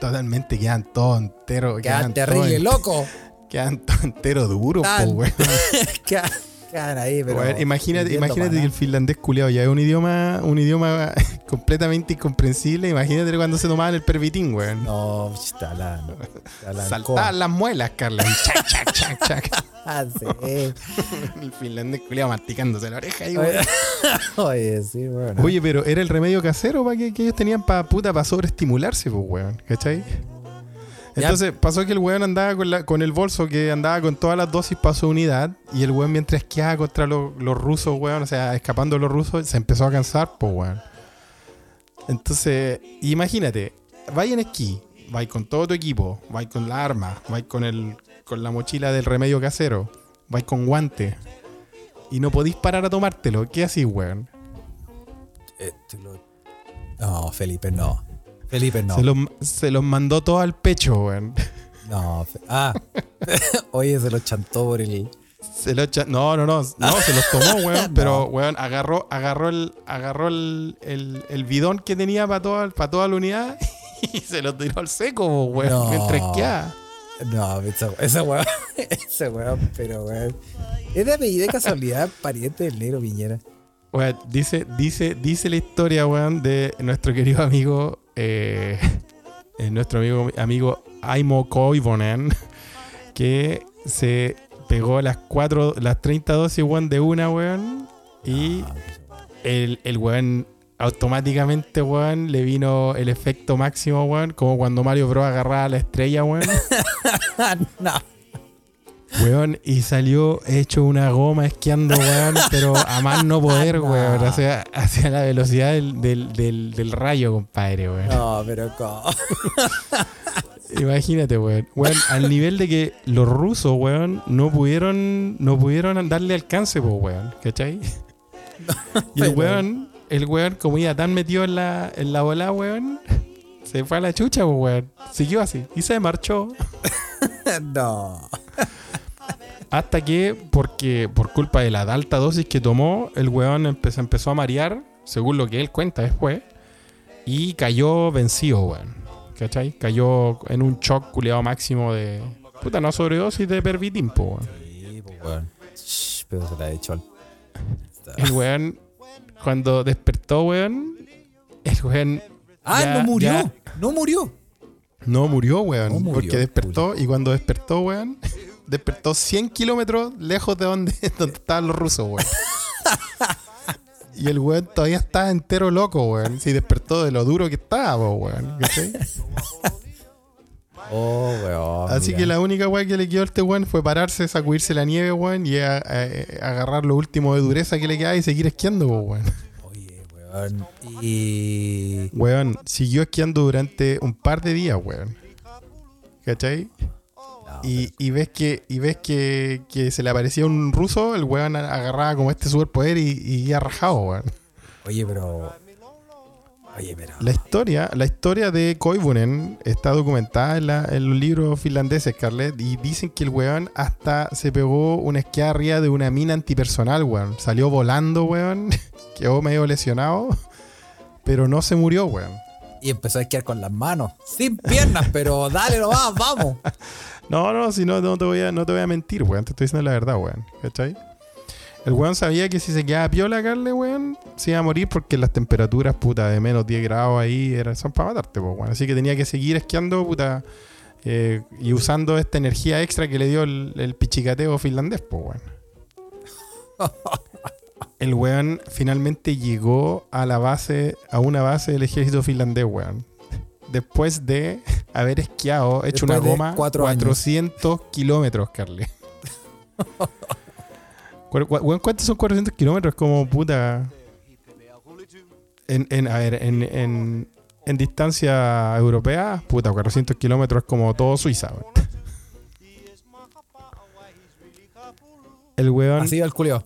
S1: Totalmente quedan todos enteros.
S2: Quedan
S1: Quedan
S2: terrible, loco.
S1: Quedan todos enteros duros, weón.
S2: quedan ahí, pero.
S1: Weón, imagínate, imagínate que el finlandés culiado ya es un idioma, un idioma completamente incomprensible. Imagínate cuando se tomaban el pervitín, weón.
S2: No, está hablando.
S1: Saltaban las muelas, Carla. chac, chac, chac, chac.
S2: Ah, sí.
S1: El finlandés culiado masticándose la oreja ahí, weón.
S2: oye, sí, bueno.
S1: Oye, pero era el remedio casero para que, que ellos tenían para puta para sobreestimularse, pues, weón. ¿Cachai? Entonces pasó que el weón andaba con, la- con el bolso que andaba con todas las dosis para su unidad. Y el weón, mientras esquiaba contra los, los rusos, weón, o sea, escapando de los rusos, se empezó a cansar, pues, weón. Entonces, imagínate, vais en esquí, vais con todo tu equipo, vais con la arma, vais con, el, con la mochila del remedio casero, vais con guantes. Y no podís parar a tomártelo. ¿Qué así, weón?
S2: Eh, No, Felipe, no. Felipe, no.
S1: Se, los, se los mandó todo al pecho, weón.
S2: No, ah. Oye, se lo chantó por el.
S1: Se lo echa- No, no, no. No, se los tomó, weón. Pero, weón, agarró, agarró el, agarró el, el, el bidón que tenía para toda, para toda la unidad y se lo tiró al seco, weón.
S2: No.
S1: Mientras esquiaba.
S2: No, esa, esa weón. Ese weón, pero weón. Es de apellido de casualidad pariente del negro Piñera.
S1: Weón, dice, dice, dice la historia, weón, de nuestro querido amigo eh, eh, nuestro amigo, amigo Aimo Koivonen, que se pegó las cuatro, las 30 dosis, de una, weón. Y el, el weón automáticamente, weón, le vino el efecto máximo, weón, como cuando Mario Bros agarraba a la estrella, weón.
S2: no.
S1: Weón, y salió hecho una goma esquiando, weón, pero a más no poder, weón. O sea, hacia la velocidad del, del, del, del rayo, compadre, weón.
S2: No, pero ¿cómo?
S1: Imagínate, weón. Weón, al nivel de que los rusos, weón, no pudieron, no pudieron darle alcance, pues, weón. ¿Cachai? Y el weón, el weón, como iba tan metido en la, en la bola, weón, se fue a la chucha, weón. Siguió así. Y se marchó.
S2: no.
S1: Hasta que, porque por culpa de la alta dosis que tomó, el weón empe- se empezó a marear, según lo que él cuenta después, y cayó vencido, weón. ¿Cachai? Cayó en un shock culeado máximo de. Puta, no sobredosis de pervitin, po, weón.
S2: Sí, weón. Shh, Pero se la he hecho al.
S1: El weón, cuando despertó, weón, el weón.
S2: Ah,
S1: ya-
S2: no murió.
S1: ya-
S2: No murió.
S1: no murió, weón.
S2: No murió,
S1: porque despertó, y cuando despertó, weón, despertó 100 kilómetros lejos de donde, donde estaban los rusos, weón. Y el weón todavía estaba entero loco, weón. Si despertó de lo duro que estaba, weón. ¿cachai?
S2: Oh, weón.
S1: Así
S2: mira.
S1: que la única weón que le quedó a este weón fue pararse, sacudirse la nieve, weón, y a- a- agarrar lo último de dureza que le quedaba y seguir esquiando, weón.
S2: Oye, weón. Y.
S1: Weón, siguió esquiando durante un par de días, weón. ¿Cachai? Y, y ves que y ves que, que se le aparecía un ruso, el weón agarraba como este superpoder y, y iba rajado, weón.
S2: Oye, pero. Oye, pero.
S1: La historia, la historia de Koivunen está documentada en, la- en los libros finlandeses, Scarlett, y dicen que el weón hasta se pegó una esquiada arriba de una mina antipersonal, weón. Salió volando, weón. Quedó medio lesionado, pero no se murió, weón.
S2: Y empezó a esquiar con las manos. Sin piernas, pero dale nomás, vamos.
S1: No, no, si no, no te voy a, no te voy a mentir, weón. Te estoy diciendo la verdad, weón. ¿Cachai? El weón sabía que si se quedaba piola, Carle, weón, se iba a morir porque las temperaturas, puta, de menos 10 grados ahí eran, son para matarte, pues, weón. Así que tenía que seguir esquiando, puta, eh, y usando esta energía extra que le dio el, el pichicateo finlandés, pues, weón. El weón finalmente llegó a la base, a una base del ejército finlandés, weón. Después de haber esquiado, hecho
S2: Después
S1: una goma,
S2: cuatro años.
S1: 400 kilómetros, Carly. ¿Cuántos son 400 kilómetros? Como puta. En, en- a ver, en, en, en distancia europea, puta, 400 kilómetros es como todo Suiza, weón. El weón.
S2: Así va el culio.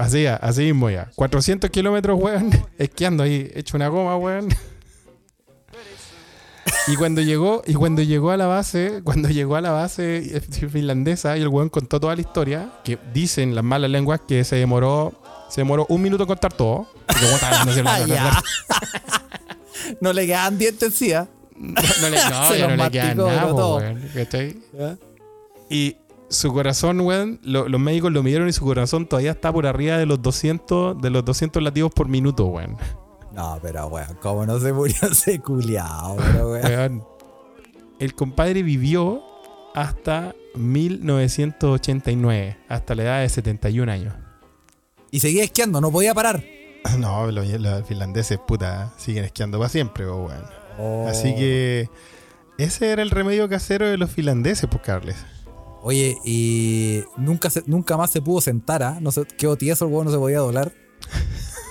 S1: Así, así mismo ya. 400 kilómetros, weón, esquiando ahí, hecho una goma, weón. Y cuando llegó, y cuando llegó a la base, cuando llegó a la base eh, finlandesa, y el weón contó toda la historia, que dicen las malas lenguas que se demoró, se demoró un minuto en contar todo.
S2: No le quedan dientes encima.
S1: No, no le, no,
S2: Se
S1: ya no le queda
S2: masticó,
S1: nada, weón, ¿cachai? Y su corazón, weón, lo- los médicos lo midieron y su corazón todavía está por arriba de los 200, de los 200 latidos por minuto, weón.
S2: No, pero weón, ¿cómo no se murió ese culiao, pero weón?
S1: Weón, El compadre vivió hasta 1989, hasta la edad de 71 años.
S2: Y seguía esquiando, no podía parar.
S1: No, los, los finlandeses, puta, siguen esquiando para siempre, weón.
S2: Oh.
S1: Así que ese era el remedio casero de los finlandeses, pues, Carles.
S2: Oye, y nunca, se- nunca más se pudo sentar, ¿ah? No sé, quedó tieso el huevo, no se podía doblar.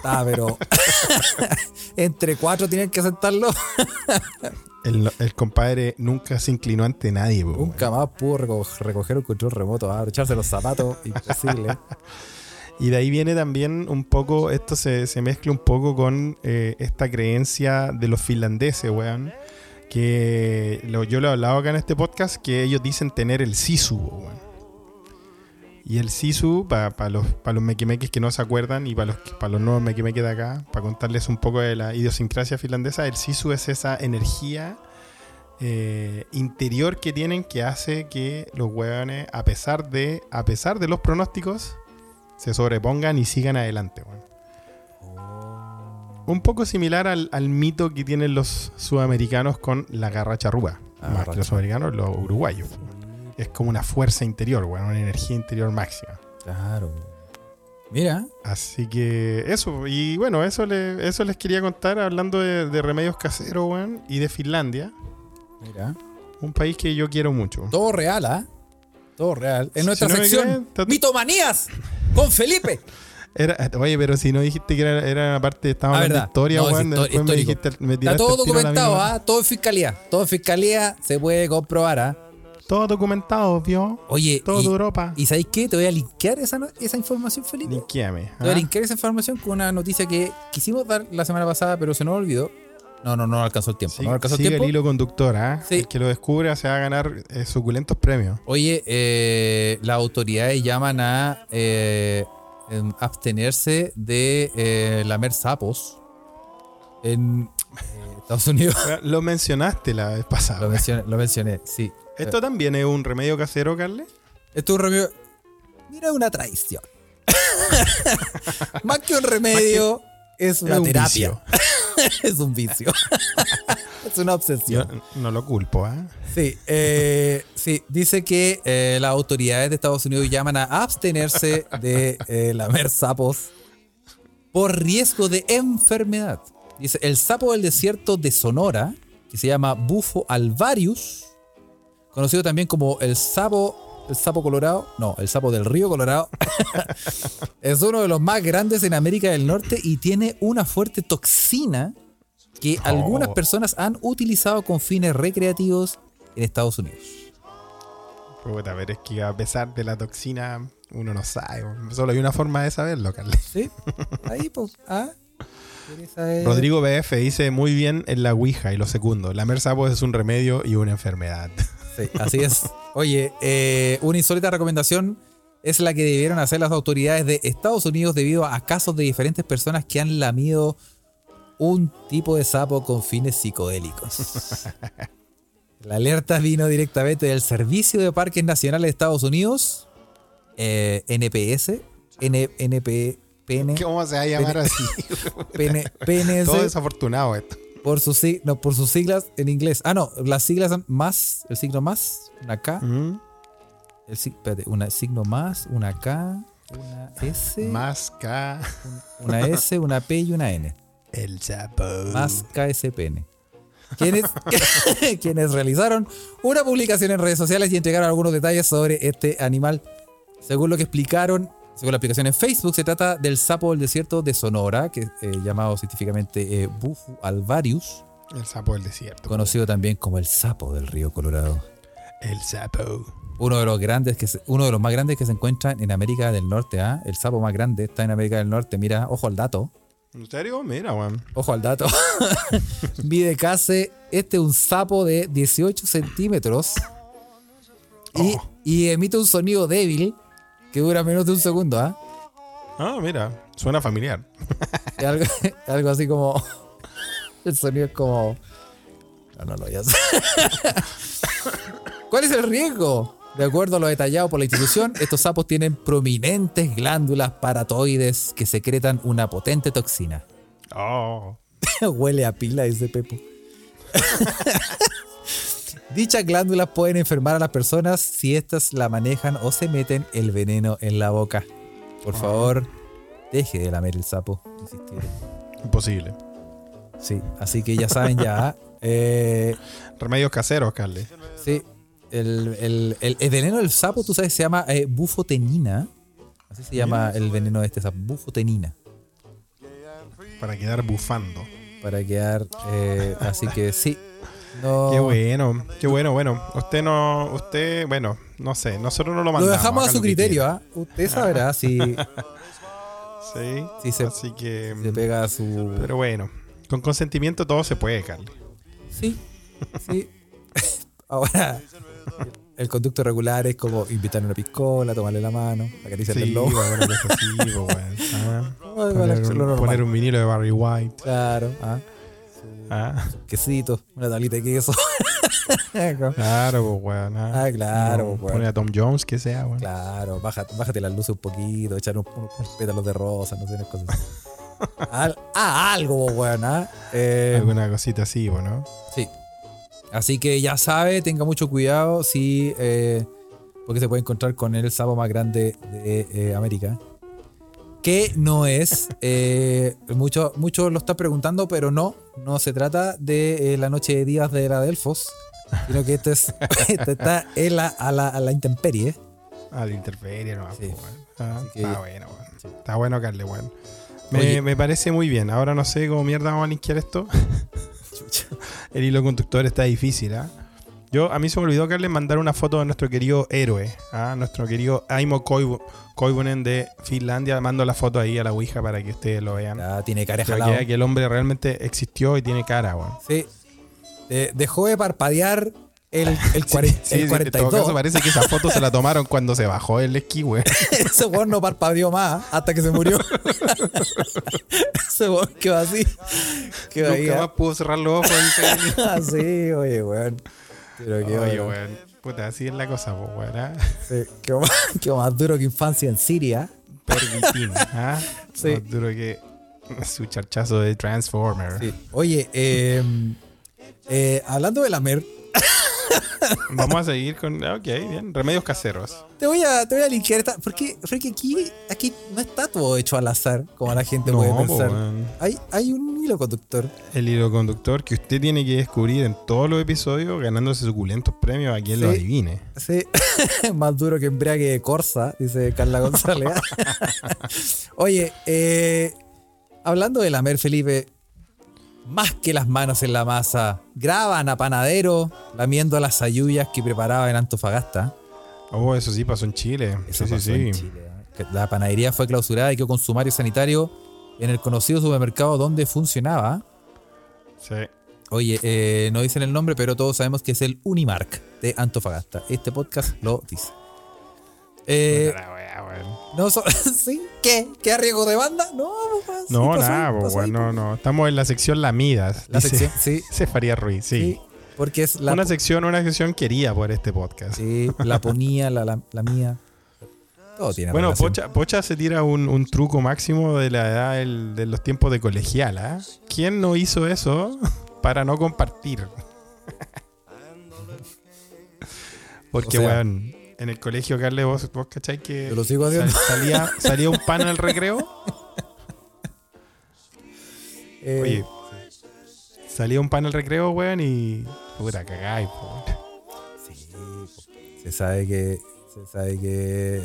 S2: Ah, pero entre cuatro tienen que sentarlo.
S1: El, el compadre nunca se inclinó ante nadie, weón.
S2: Nunca más pudo reco- recoger un control remoto, ¿ah? echarse los zapatos, imposible.
S1: Y de ahí viene también un poco, esto se, se mezcla un poco con eh, esta creencia de los finlandeses, weón. Que yo lo he hablado acá en este podcast, que ellos dicen tener el sisu. Y el sisu, para los, pa los mequimeques que no se acuerdan y para los, pa los nuevos mequimeques de acá, para contarles un poco de la idiosincrasia finlandesa, el sisu es esa energía eh, interior que tienen que hace que los weones, a pesar de, a pesar de los pronósticos, se sobrepongan y sigan adelante, weón. Un poco similar al, al mito que tienen los sudamericanos con la garra charrúa.
S2: Ah,
S1: más que los sudamericanos, los uruguayos. Es como una fuerza interior, weón, una energía interior máxima.
S2: Claro. Mira,
S1: Así que eso, y bueno, eso, le- eso les quería contar hablando de, de remedios caseros, weón, y de Finlandia,
S2: mira.
S1: un país que yo quiero mucho.
S2: Todo real, ¿ah? Todo real. En nuestra
S1: Si no me
S2: sección,
S1: creen,
S2: Mitomanías con Felipe.
S1: Era, oye, pero si no dijiste que era, era una parte, estaba
S2: Ah,
S1: hablando de historia,
S2: No, histo-
S1: después me dijiste, me
S2: Está todo documentado, ¿ah? Todo en fiscalía. Todo en fiscalía se puede comprobar, ¿ah?
S1: Todo documentado, vio.
S2: Oye,
S1: Todo
S2: y,
S1: Europa.
S2: ¿y sabéis qué? Te voy a linkear esa, esa información, Felipe.
S1: Linkeame.
S2: Te voy a
S1: ¿ah?
S2: linkear esa información con una noticia que quisimos dar la semana pasada, pero se nos olvidó. No, no, no alcanzó el tiempo.
S1: Sí,
S2: no alcanzó el
S1: sigue
S2: tiempo.
S1: el hilo conductor, ¿ah?
S2: Sí.
S1: El que lo descubre se va a ganar eh, suculentos premios.
S2: Oye, eh, las autoridades llaman a eh, em, abstenerse de eh, lamer sapos en eh, Estados Unidos.
S1: Lo mencionaste la vez pasada.
S2: lo, mencioné, lo mencioné, sí.
S1: ¿Esto también es un remedio casero, Carle?
S2: Esto es un remedio. Mira, una traición. Más que un remedio, es una
S1: Es un
S2: terapia. es un vicio. es una
S1: Yo
S2: obsesión.
S1: no lo culpo, ¿ah?
S2: Sí, eh, sí, dice que eh, las autoridades de Estados Unidos llaman a abstenerse de eh, lamer sapos por riesgo de enfermedad. Dice, el sapo del desierto de Sonora, que se llama Bufo alvarius, conocido también como el sapo, el sapo colorado, no, el sapo del río Colorado, es uno de los más grandes en América del Norte y tiene una fuerte toxina que algunas
S1: Oh.
S2: personas han utilizado con fines recreativos en Estados Unidos.
S1: Puta, pero es que a pesar de la toxina, uno no sabe. Solo hay una forma de saberlo, Carle.
S2: ¿Sí? Ahí, pues, ah.
S1: Rodrigo BF dice muy bien en la Ouija y lo segundo. Lamer sapos es un remedio y una enfermedad.
S2: Sí, así es. Oye, eh, una insólita recomendación es la que debieron hacer las autoridades de Estados Unidos debido a casos de diferentes personas que han lamido un tipo de sapo con fines psicodélicos. La alerta vino directamente del Servicio de Parques Nacionales de Estados Unidos, eh, NPS, N, NP, PN,
S1: ¿Cómo se va a llamar así?
S2: PN, PNS,
S1: Todo desafortunado esto.
S2: Por, sus, no, por sus siglas en inglés. Ah, no, las siglas son más, el signo más, una K,
S1: Mm,
S2: el, espérate, una signo más, una K, una S,
S1: Más K.
S2: una S, una P y una N.
S1: El sapo.
S2: Más KSPN. Quienes, quienes realizaron una publicación en redes sociales y entregaron algunos detalles sobre este animal. Según lo que explicaron, según la explicación en Facebook, se trata del sapo del desierto de Sonora, que eh, llamado científicamente eh, Bufu alvarius,
S1: El sapo del desierto.
S2: conocido también como el sapo del río Colorado.
S1: El sapo.
S2: Uno de los grandes que se- uno de los más grandes que se encuentran en América del Norte, ¿ah? El sapo más grande está en América del Norte. Mira, ojo al dato.
S1: ¿En serio? Mira, weón.
S2: Ojo al dato. Mide casi este es un sapo de 18 centímetros. Y, y emite un sonido débil que dura menos de un segundo, ¿ah?
S1: Ah, mira. Suena familiar.
S2: Algo, algo así como. El sonido es como. No, no lo voy a hacer. ¿Cuál es el riesgo? De acuerdo a lo detallado por la institución, estos sapos tienen prominentes glándulas paratoides que secretan una potente toxina.
S1: Oh.
S2: Huele a pila, dice Pepo. Dichas glándulas pueden enfermar a las personas si éstas la manejan o se meten el veneno en la boca. Por favor, deje de lamer el sapo. insistiré.
S1: Imposible.
S2: Sí, así que ya saben ya. eh,
S1: Remedios caseros, Carle.
S2: sí, el, el- el- el veneno del sapo, tú sabes, se llama eh, bufotenina. Así se llama el veneno de este sapo, bufotenina.
S1: Para quedar bufando.
S2: Para quedar. eh, así que sí. No,
S1: Qué bueno, qué bueno, bueno. Usted no, usted, bueno, no sé, nosotros no lo
S2: Lo
S1: mandamos.
S2: dejamos a su
S1: lo
S2: criterio. ¿ah? Usted sabrá si
S1: Sí,
S2: Sí, se-
S1: así que.
S2: se pega a su.
S1: Pero bueno, con consentimiento todo se puede, Carle.
S2: Sí, sí. Ahora, el conducto regular es como invitarle una piscola, tomarle la mano, acariciarle
S1: Sí,
S2: el lomo.
S1: bueno, sí, bueno. Ah,
S2: Ay,
S1: Poner,
S2: bueno,
S1: un,
S2: lo
S1: poner un vinilo de Barry White.
S2: Claro, ah,
S1: Ah,
S2: quesito, una tablita de queso.
S1: claro, pues, weón. ah.
S2: Ah, claro,
S1: No,
S2: pues, weón.
S1: Poner a Tom Jones, que sea, weón.
S2: Claro, baja- bájate las luces un poquito, echar unos, unos pétalos de rosa, no sé, unas cosas así. Al- ah, algo, weón. ¿ah? Eh,
S1: Alguna cosita así, ¿o ¿no?
S2: Sí. Así que ya sabe, tenga mucho cuidado si. eh, porque se puede encontrar con el sapo más grande de eh, América. Que no es. eh, Muchos muchos lo están preguntando, pero no. No se trata de eh, la noche de días de la Delfos. Sino que este, es, este está en la, a, la, a la intemperie.
S1: Interferir, no.
S2: Sí.
S1: pues, weón. Ah,
S2: que-
S1: está bueno.
S2: Sí.
S1: Está bueno, Carle, weón. Me,
S2: Oye.
S1: me parece muy bien. Ahora no sé cómo mierda vamos a linkear esto. El hilo conductor está difícil, ¿ah? Yo, a mí se me olvidó, Carles, mandar una foto de nuestro querido héroe, ¿ah? nuestro querido Aimo Koivu- Koivunen de Finlandia. Mando la foto ahí a la Ouija para que ustedes lo vean.
S2: Ya tiene cara
S1: que que el hombre realmente existió y tiene cara, weón.
S2: Sí. Eh, dejó de parpadear el, el, cuare-
S1: Sí,
S2: el
S1: sí,
S2: 42.
S1: En todo caso, parece que esa foto se la tomaron cuando se bajó el esquí, weón.
S2: Ese weón no parpadeó más hasta que se murió. Ese weón quedó así. Quedó ahí.
S1: Nunca más pudo cerrar los ojos. dice.
S2: Así, oye, weón. Pero quedó,
S1: Oye, weón. Puta, así es la cosa, pues, weón. ¿ah?
S2: sí, quedó, más, quedó más duro que infancia en Siria.
S1: Pervitin, ¿ah?
S2: Sí.
S1: Más duro que su charchazo de Transformer.
S2: Sí. Oye, eh, eh, hablando de la mer,
S1: Vamos a seguir con. Ok, bien. Remedios caseros.
S2: te voy a, te voy a linkear esta. Porque, porque aquí, aquí no está todo hecho al azar, como la gente puede
S1: No,
S2: pensar. Hay, hay un hilo conductor.
S1: El hilo conductor que usted tiene que descubrir en todos los episodios, ganándose suculentos premios a quien lo
S2: Sí.
S1: adivine.
S2: Sí, más duro que embriague de Corsa, dice Carla González. Oye, eh, hablando de lamer, Felipe, más que las manos en la masa, graban a Panadero lamiendo las ayuyas que preparaba en Antofagasta.
S1: Oh, eso sí pasó en Chile.
S2: Eso
S1: sí,
S2: pasó
S1: sí,
S2: en
S1: sí.
S2: Chile. Que La panadería fue clausurada y quedó con sumario sanitario en el conocido supermercado donde funcionaba.
S1: Sí.
S2: Oye, eh, no dicen el nombre, pero todos sabemos que es el Unimark de Antofagasta. Este podcast lo dice. Eh,
S1: Weón.
S2: no so- ¿Sí? ¿Qué? ¿Qué arriesgo de banda? No, pues, sí,
S1: No, nada, pues, weón, no, no. Estamos en la sección Lamidas.
S2: La
S1: dice-
S2: sección, sí,
S1: Ese Faría Ruiz, sí.
S2: sí, porque es la,
S1: Una sección, una sección querida por este podcast.
S2: sí, la ponía, la, la, la mía. Todo tiene
S1: Bueno. Pocha, Pocha se tira un, un truco máximo de la edad del- de los tiempos de colegial. ¿ah? ¿Quién no hizo eso para no compartir? Porque,
S2: O sea-
S1: weón, en el colegio, Carle, vos, vos cachai que
S2: Yo lo sigo
S1: sal- salía, salía un pan el recreo.
S2: Eh,
S1: Oye, salía un pan el recreo, weón, y. Puta, cagáis, po.
S2: sí, se sabe que. Se sabe que.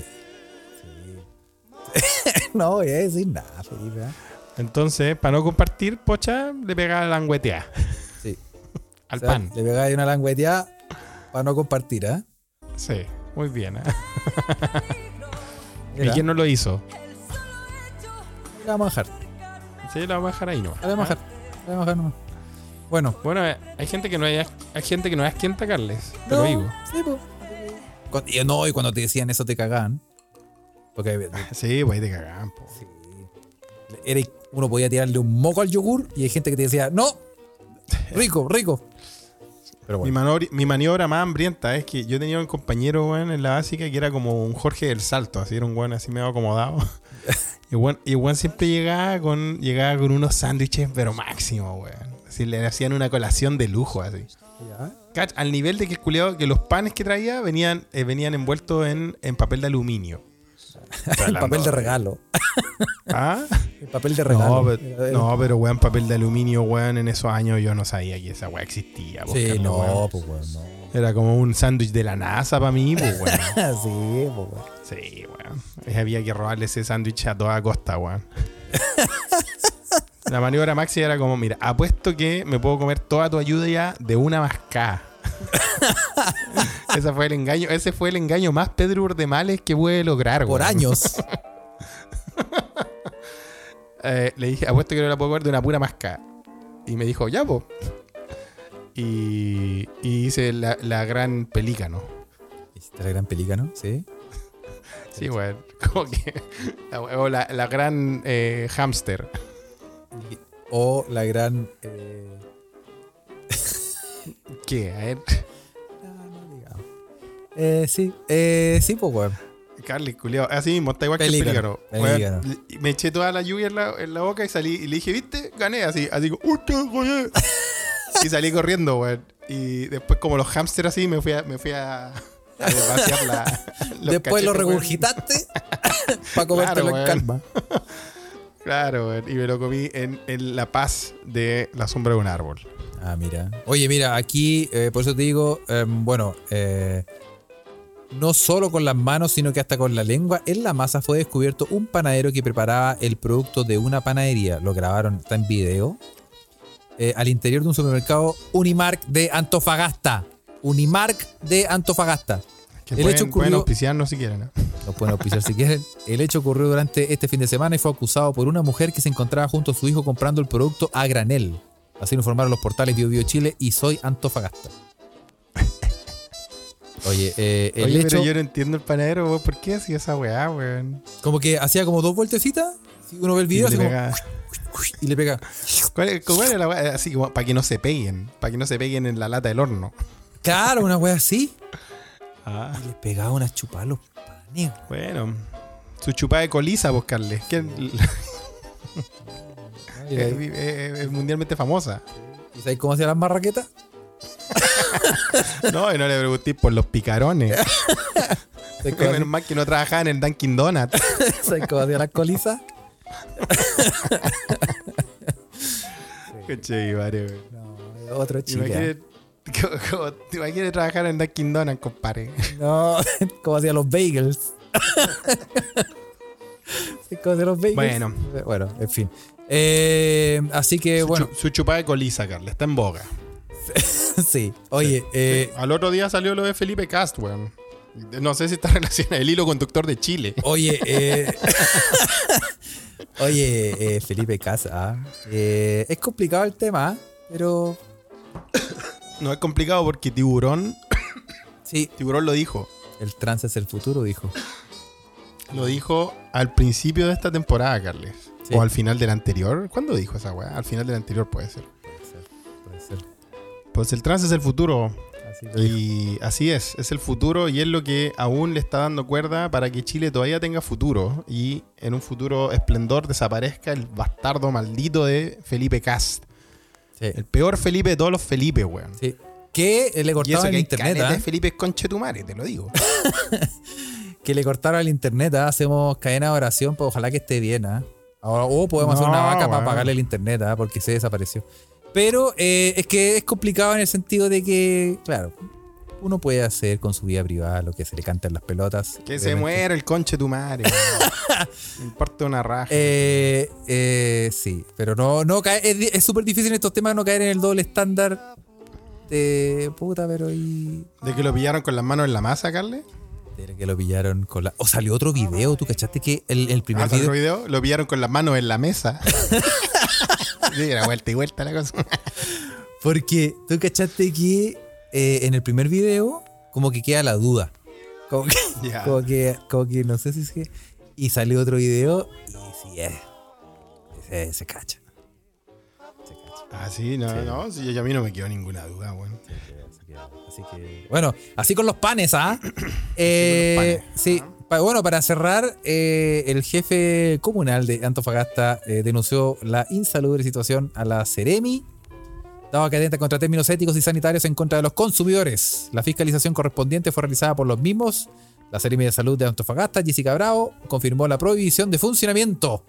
S2: Sí. no voy a decir nada, Felipe. ¿ah?
S1: Entonces, para no compartir, Pocha le pegaba la languetea
S2: Sí.
S1: al
S2: O sea,
S1: pan.
S2: Le pegáis una langueteada para no compartir, ¿ah?
S1: Sí, muy bien. ¿ah? ¿Y quién no lo hizo?
S2: le vamos a dejar.
S1: Sí, lo vamos a dejar ahí nomás.
S2: Le vamos a dejar. Le vamos a dejar nomás. Bueno,
S1: Bueno, eh, hay gente que no es, hay gente que no es quien Carles, te
S2: no,
S1: lo digo.
S2: Sí, po. Cuando- y no, y cuando te decían eso te cagaban. Porque
S1: Sí, pues ahí te cagan, po.
S2: sí, era, uno podía tirarle un moco al yogur y hay gente que te decía, no, rico, rico. Pero
S1: Mi, manori- mi maniobra más hambrienta es que yo tenía un compañero, weón, en la básica que era como un Jorge del Salto, así era un weón así medio acomodado. y weón, y weón siempre llegaba con, llegaba con unos sándwiches, pero máximo, weón. Así le hacían una colación de lujo, así.
S2: ya.
S1: Al nivel de que el culiao- que los panes que traía venían, eh, venían envueltos en, en papel de aluminio.
S2: el papel de regalo.
S1: ¿Ah?
S2: El papel de regalo.
S1: No, pero, no, pero weón, papel de aluminio, weón, en esos años yo no sabía que esa weá existía.
S2: Sí, no,
S1: weón.
S2: pues no.
S1: Era como un sándwich de la NASA para mí, pues weón.
S2: sí, pues bueno.
S1: Sí, weón. Eh, Había que robarle ese sándwich a toda costa, weón. La maniobra maxi era como, mira, apuesto que me puedo comer toda tu ayuda ya de una mascada. ese fue el engaño, ese fue el engaño más Pedro Urdemales que pude lograr,
S2: Por años.
S1: Eh, le dije, apuesto que no la puedo comer de una pura mascada. Y me dijo, ya, po. Y, y hice la, la gran pelícano.
S2: ¿Hiciste la gran pelícano? Sí.
S1: Sí, weón. Como que. la- O la, la gran eh, hámster.
S2: Y- O la gran. eh,
S1: ¿Qué? A ver.
S2: digamos. Eh, sí, eh, sí, pues bueno.
S1: Carly, culiao. Así mismo, está igual
S2: Pelícano,
S1: que el pelícano.
S2: pelícano.
S1: Weón, me eché toda la lluvia en la, en la boca y salí y le dije, ¿viste? Gané así. Así como, ¡Usted gané! y salí corriendo, weón. Y después, como los hamsters así, me fui a, me fui a, a vaciar la. los
S2: Después lo
S1: cachetes, weón.
S2: regurgitaste para comértelo
S1: Claro,
S2: en
S1: weón.
S2: calma.
S1: Claro, weón. Y me lo comí en, en la paz de la sombra de un árbol.
S2: Ah, mira. Oye, mira, aquí, eh, por eso te digo, em, bueno, eh, no solo con las manos, sino que hasta con la lengua, en la masa fue descubierto un panadero que preparaba el producto de una panadería. Lo grabaron, está en video. eh, al interior de un supermercado Unimark de Antofagasta. Unimark de Antofagasta.
S1: Que
S2: El
S1: pueden,
S2: hecho
S1: pueden auspiciarnos si quieren. ¿no?
S2: Nos pueden auspiciar si quieren. El hecho ocurrió durante este fin de semana y fue acusado por una mujer que se encontraba junto a su hijo comprando el producto a granel. Así lo informaron los portales Bio Bio Chile y Soy Antofagasta. Oye, eh, el
S1: Oye,
S2: hecho,
S1: pero yo no entiendo el panadero, weón. ¿Por qué hacía esa weá, weón?
S2: como que hacía como dos vueltecitas. Si uno ve el video,
S1: Y le
S2: como,
S1: pega-
S2: y le pega.
S1: ¿Cuál, es- cuál era la weá? Así como para que no se peguen. Para que no se peguen en la lata del horno.
S2: Claro, una wea así.
S1: Ah.
S2: Y le pegaba una chupada a los panes.
S1: Bueno. Su chupada de coliza, buscarle. es,
S2: ¿Y
S1: es- es mundialmente famosa.
S2: sabes cómo hacía las marraquetas?
S1: No, y no le pregunté por los picarones.
S2: ¿Sabes cómo
S1: Menos mal que no trabajaban en el Dunkin' Donuts.
S2: ¿Sabes cómo hacía las colizas?
S1: Madre, weón.
S2: No, otro
S1: como- te imaginas trabajar en Dunkin' Donuts, compadre.
S2: No, como hacía los bagels. Como hacía los bagels.
S1: Bueno.
S2: Bueno, en fin. Eh, así que,
S1: Su,
S2: bueno,
S1: chu- su chupada de coliza, Carla, está en boga.
S2: sí. Oye, eh,
S1: Al otro día salió lo de Felipe Cast, weón. No sé si está relacionado el hilo conductor de Chile.
S2: oye, eh, oye, eh, Felipe Casa. eh, es complicado el tema, pero
S1: No es complicado porque Tiburón,
S2: sí,
S1: Tiburón lo dijo.
S2: el trance es el futuro, dijo.
S1: Lo dijo al principio de esta temporada, Carles.
S2: Sí.
S1: O al final del anterior. ¿Cuándo dijo esa weá? Al final del anterior puede ser.
S2: Puede ser, puede ser.
S1: Pues el trance es el futuro.
S2: Así dijo.
S1: Y así es, es el futuro y es lo que aún le está dando cuerda para que Chile todavía tenga futuro y en un futuro esplendor desaparezca el bastardo maldito de Felipe Cast.
S2: Sí,
S1: El peor Felipe de todos los Felipe, weón.
S2: sí. Que le cortaron el internet,
S1: de Felipe Conchetumare, te lo digo.
S2: que le cortaron el internet, ¿ah? hacemos cadena de oración, pues ojalá que esté bien, ¿ah? Ahora, o podemos hacer una vaca para pagarle el internet, ¿ah? porque se desapareció. Pero eh, es que es complicado en el sentido de que, claro, uno puede hacer con su vida privada lo que se le canta en las pelotas.
S1: Que se muera el Conchetumare. weón. Me importa una raja.
S2: Eh, eh, sí, pero no, no cae- es di- es súper difícil en estos temas no caer en el doble estándar de puta, pero y
S1: ¿De que lo pillaron con las manos en la masa, Carle?
S2: Que lo pillaron con la. O salió otro video, ¿tú cachaste que el, el primer
S1: Ah, ¿salió
S2: video.
S1: otro video? Lo pillaron con las manos en la mesa. sí, era vuelta y vuelta la cosa.
S2: Porque tú cachaste que eh, en el primer video, como que queda la duda. Como que,
S1: Ya.
S2: como que, como que no sé si es que. Y salió otro video y sí es. Se, se cacha.
S1: Ah, sí, no, no, sí, a mí no me quedó ninguna duda.
S2: Así que, así que- bueno, así con los panes, ¿ah? Eh,
S1: panes,
S2: sí, pa- bueno, para cerrar, eh, el jefe comunal de Antofagasta eh, denunció la insalubre situación a la Ceremi, dado que atenta contra términos éticos y sanitarios en contra de los consumidores. La fiscalización correspondiente fue realizada por los mismos. La Ceremi de Salud de Antofagasta, Jessica Bravo, confirmó la prohibición de funcionamiento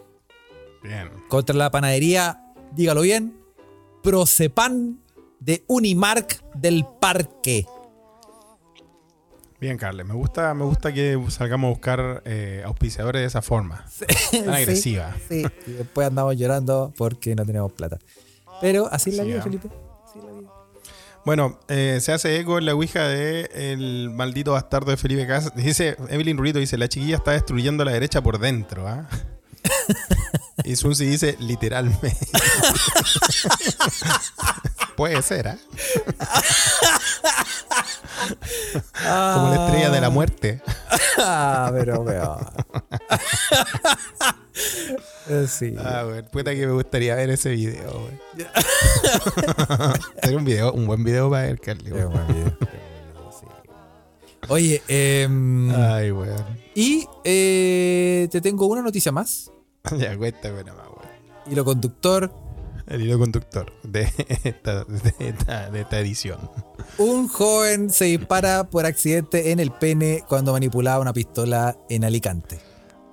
S1: Bien.
S2: contra la panadería, dígalo bien, Procepan de Unimark del Parque.
S1: Bien, Carles. Me gusta, me gusta que salgamos a buscar eh, auspiciadores de esa forma. Tan agresiva.
S2: Sí, y después andamos llorando porque no tenemos plata. Pero así es la
S1: Sí,
S2: vida,
S1: ah.
S2: Felipe. Así es la vida.
S1: Bueno, eh, se hace eco en la ouija de el maldito bastardo de Felipe Casas. Dice, Evelyn Rurito dice, la chiquilla está destruyendo la derecha por dentro, ¿ah? y Sunsi dice, literalmente. Puede ser, ¿ah? Como la estrella de la muerte.
S2: Ah, pero weón. Eh, sí.
S1: Ah, güey, puta que me gustaría ver ese video, güey. Sería un video, un buen video para ver, Carly.
S2: Es un buen video, sí. Oye, em,
S1: Ay, weón.
S2: y eh, te tengo una noticia más.
S1: Ya, cuéntame nada más, weón.
S2: Hilo conductor.
S1: El hilo conductor de esta, de esta, de esta edición.
S2: Un joven se dispara por accidente en el pene cuando manipulaba una pistola en Alicante.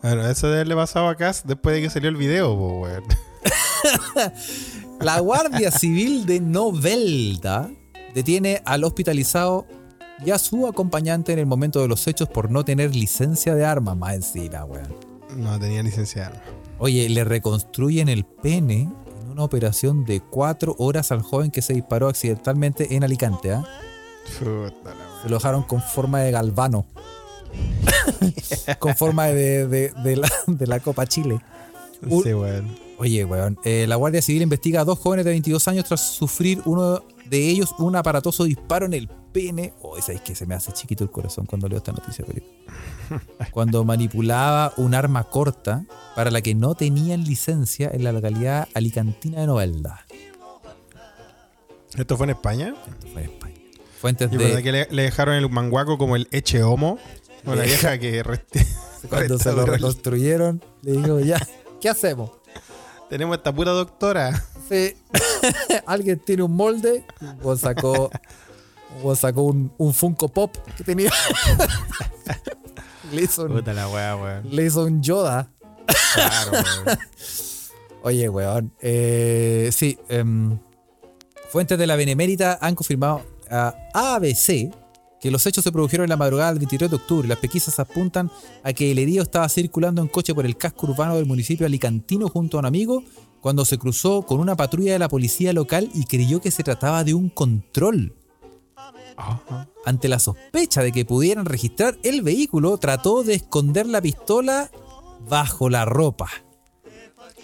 S1: Bueno, eso debe haberle pasado a Cass después de que salió el video, weón.
S2: La Guardia Civil de Novelda detiene al hospitalizado y a su acompañante en el momento de los hechos por no tener licencia de arma. Más encima, weón.
S1: No tenía licencia de arma.
S2: Oye, le reconstruyen el pene en una operación de cuatro horas al joven que se disparó accidentalmente en Alicante. ¿ah? Se lo dejaron con forma de galvano. con forma de, de- de la, de la Copa Chile. Un-
S1: Sí, weón.
S2: Oye, weón. eh, la Guardia Civil investiga a dos jóvenes de 22 años tras sufrir uno de ellos un aparatoso disparo en el pene. Oh, ¿sabes que Se me hace chiquito el corazón cuando leo esta noticia, Felipe. Cuando manipulaba un arma corta para la que no tenían licencia en la localidad alicantina de Novelda.
S1: ¿Esto fue en España?
S2: Esto fue en España. Fuentes
S1: ¿Y verdad
S2: de
S1: que le, le dejaron el manguaco como el eche homo? O la vieja que
S2: cuando se lo reconstruyeron, le digo, ya, ¿qué hacemos?
S1: Tenemos esta pura doctora.
S2: Sí. Alguien tiene un molde o sacó, o sacó un, un Funko Pop que tenía. le, hizo un,
S1: Puta la weá, weón.
S2: le hizo un Yoda.
S1: Claro, weón.
S2: Oye, weón. eh, sí. em, fuentes de la Benemérita han confirmado a ABC que los hechos se produjeron en la madrugada del 23 de octubre. Las pesquisas apuntan a que el herido estaba circulando en coche por el casco urbano del municipio alicantino junto a un amigo cuando se cruzó con una patrulla de la policía local y creyó que se trataba de un control. Ante la sospecha de que pudieran registrar el vehículo, trató de esconder la pistola bajo la ropa.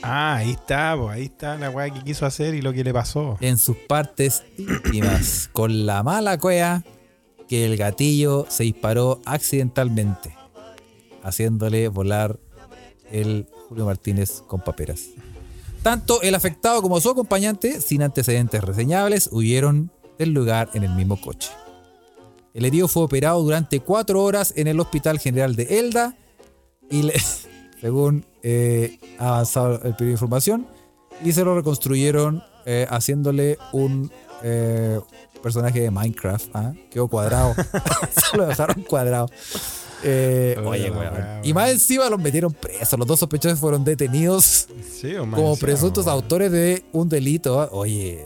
S1: Ah, ahí está, po, ahí está la weá que quiso hacer y lo que le pasó.
S2: en sus partes íntimas, con la mala cuea que el gatillo se disparó accidentalmente, haciéndole volar el Julio Martínez con paperas. Tanto el afectado como su acompañante, sin antecedentes reseñables, huyeron del lugar en el mismo coche. El herido fue operado durante cuatro horas en el Hospital General de Elda y, le- según eh, ha avanzado el periodo de información, y se lo reconstruyeron eh, haciéndole un eh, personaje de Minecraft. ¿ah? Quedó cuadrado. se lo dejaron cuadrado. Eh, oye, weón. Y más encima los metieron presos. Los dos sospechosos fueron detenidos
S1: Sí,
S2: como presuntos autores de un delito. Oye.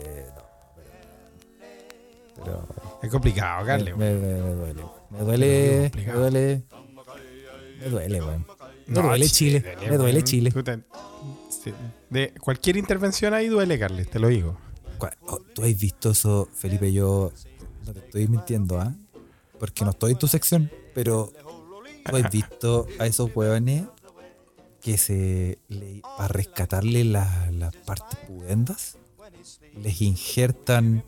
S2: Pero
S1: Es complicado,
S2: me,
S1: Carle.
S2: me- me- me duele. Me duele. Me duele. Me duele, weón. Me
S1: No,
S2: duele Chile. Me duele. Chile.
S1: Te- De cualquier intervención ahí duele, Carles, te lo digo.
S2: Oh, Tú has visto eso, Felipe. Yo no te estoy mintiendo, ¿ah? Porque no estoy en tu sección, pero tú has visto a esos hueones que se. le- para rescatarle la- las partes pudendas, les injertan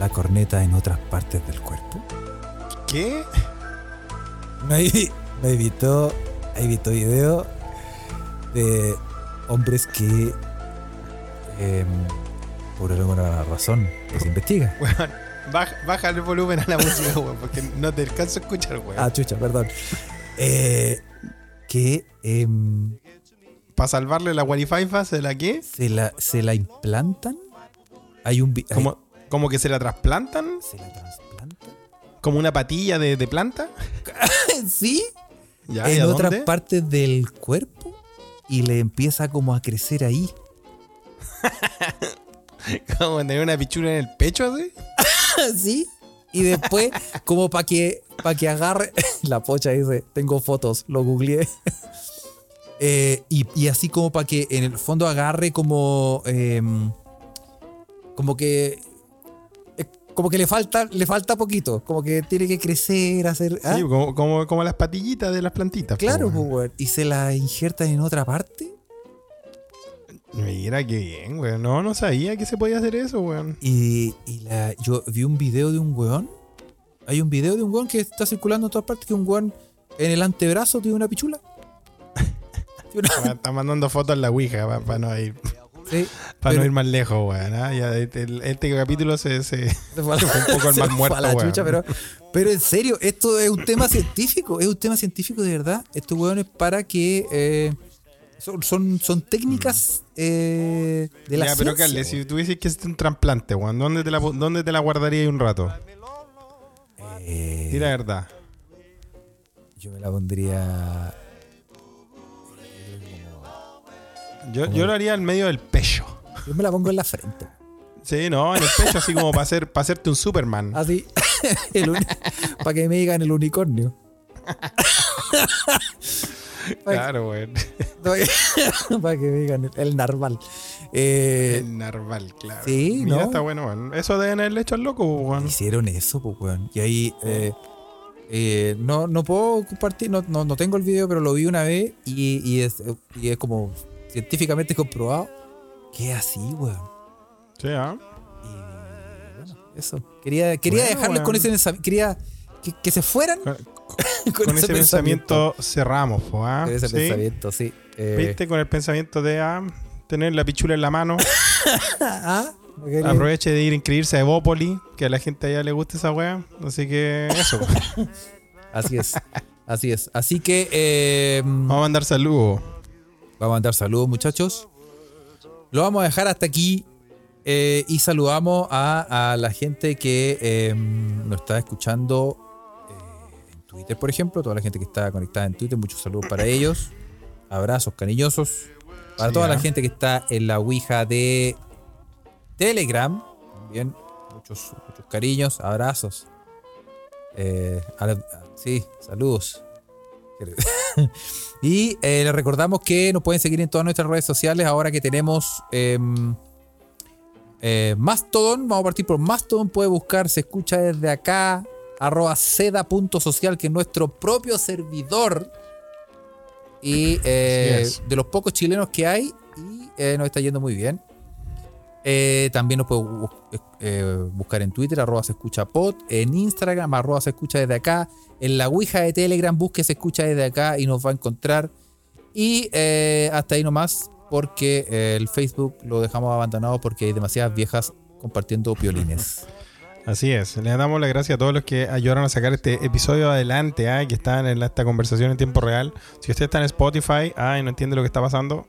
S2: la corneta en otras partes del cuerpo.
S1: ¿Qué?
S2: No hay, no he visto, he visto videos de hombres que, em, por alguna razón, que se investiga.
S1: Weón, baja, baja el volumen a la música, weón, porque no te alcanzo a escuchar, weón.
S2: Ah, chucha, perdón. Eh, que em,
S1: Para salvarle la Wi-Fi ¿se la qué?
S2: se, la, se la implantan. Hay un. hay-
S1: Como, como que se la trasplantan,
S2: ¿Se la trasplantan?
S1: como una patilla de, de planta.
S2: sí.
S1: Ya, ¿y
S2: en otras
S1: dónde?
S2: partes del cuerpo. Y le empieza como a crecer ahí.
S1: Como tener una pichula en el pecho así.
S2: ¿Sí? Y después, como para que, para que agarre. La pocha dice: Tengo fotos, lo googleé. Eh, y, y así como para que en el fondo agarre como. em, como que. Como que le falta, le falta poquito. Como que tiene que crecer, hacer. ¿ah?
S1: Sí, como, como, como las patillitas de las plantitas.
S2: claro, pues. Y se la injertan en otra parte.
S1: Mira qué bien, weón. No, no sabía que se podía hacer eso, weón.
S2: Y, y la, yo vi un video de un weón. Hay un video de un weón que está circulando en todas partes. Que un weón en el antebrazo tiene una pichula.
S1: Está mandando fotos en la Ouija para no ir.
S2: Sí,
S1: Para
S2: pero-
S1: no ir más lejos, weón. ¿ah? Este, capítulo se, se-
S2: Se fue a
S1: un poco al mar
S2: fue
S1: muerto,
S2: la chucha, pero, pero en serio, esto es un tema científico, es un tema científico de verdad. Estos hueones para que eh, son, son, son técnicas eh, de la
S1: Ya, pero
S2: ciencia,
S1: Carles, si
S2: weón.
S1: tuviese que hacer un trasplante, weón, ¿dónde te la, dónde te la guardaría un rato?
S2: Eh,
S1: Di la verdad.
S2: yo me la pondría.
S1: Yo, yo lo haría en medio del pecho.
S2: Yo me la pongo en la frente.
S1: Sí, no, en el pecho, así como para, hacer, para hacerte un Superman.
S2: Así. para que me digan el unicornio.
S1: Claro, weón.
S2: para que me digan el, narval. Eh,
S1: El narval, claro.
S2: sí,
S1: Mira,
S2: ¿no?
S1: está bueno, weón. Eso deben haberle hecho al loco, weón.
S2: hicieron eso, pues, weón. Y ahí. eh, eh, no, no puedo compartir, no, no, no tengo el video, pero lo vi una vez y, y es, y es como científicamente comprobado que es así, weón.
S1: Sí, ¿ah?
S2: Y bueno, eso. Quería, quería
S1: Bueno,
S2: dejarles con ese pensamiento. Quería que, que se fueran
S1: Con,
S2: con,
S1: con ese pensamiento cerramos, po, ¿ah?
S2: Con ese
S1: ¿Sí?
S2: pensamiento, sí. Eh,
S1: ¿Viste? Con el pensamiento de ah, tener la pichula en la mano.
S2: ah.
S1: Aproveche de ir a inscribirse a Evópoli, que a la gente allá le gusta esa weá. Así que eso.
S2: Así es. Así es. Así que eh,
S1: Vamos a mandar saludos.
S2: Vamos a mandar saludos, muchachos. Lo vamos a dejar hasta aquí. eh, y saludamos a, a la gente que eh, nos está escuchando eh, en Twitter, por ejemplo. Toda la gente que está conectada en Twitter. Muchos saludos para ellos. Abrazos cariñosos. Para
S1: Sí,
S2: toda la
S1: ¿ah?
S2: gente que está en la Ouija de Telegram. También muchos, muchos cariños, abrazos. Eh, a la- a- sí, saludos. y eh, les recordamos que nos pueden seguir en todas nuestras redes sociales ahora que tenemos em, eh, Mastodon. Vamos a partir por Mastodon. Puede buscar, se escucha desde acá, arroba seda.social, que es nuestro propio servidor. Y eh, de los pocos chilenos que hay, y eh, nos está yendo muy bien. Eh, también nos puede eh, buscar en Twitter, arroba se escucha pod, en Instagram, arroba se escucha desde acá, en la Ouija de Telegram, busque se escucha desde acá y nos va a encontrar. Y eh, hasta ahí nomás, porque eh, el Facebook lo dejamos abandonado porque hay demasiadas viejas compartiendo piolines.
S1: Así es. Le damos las gracias a todos los que ayudaron a sacar este episodio adelante, ah, que están en esta conversación en tiempo real. Si usted está en Spotify y no entiende lo que está pasando,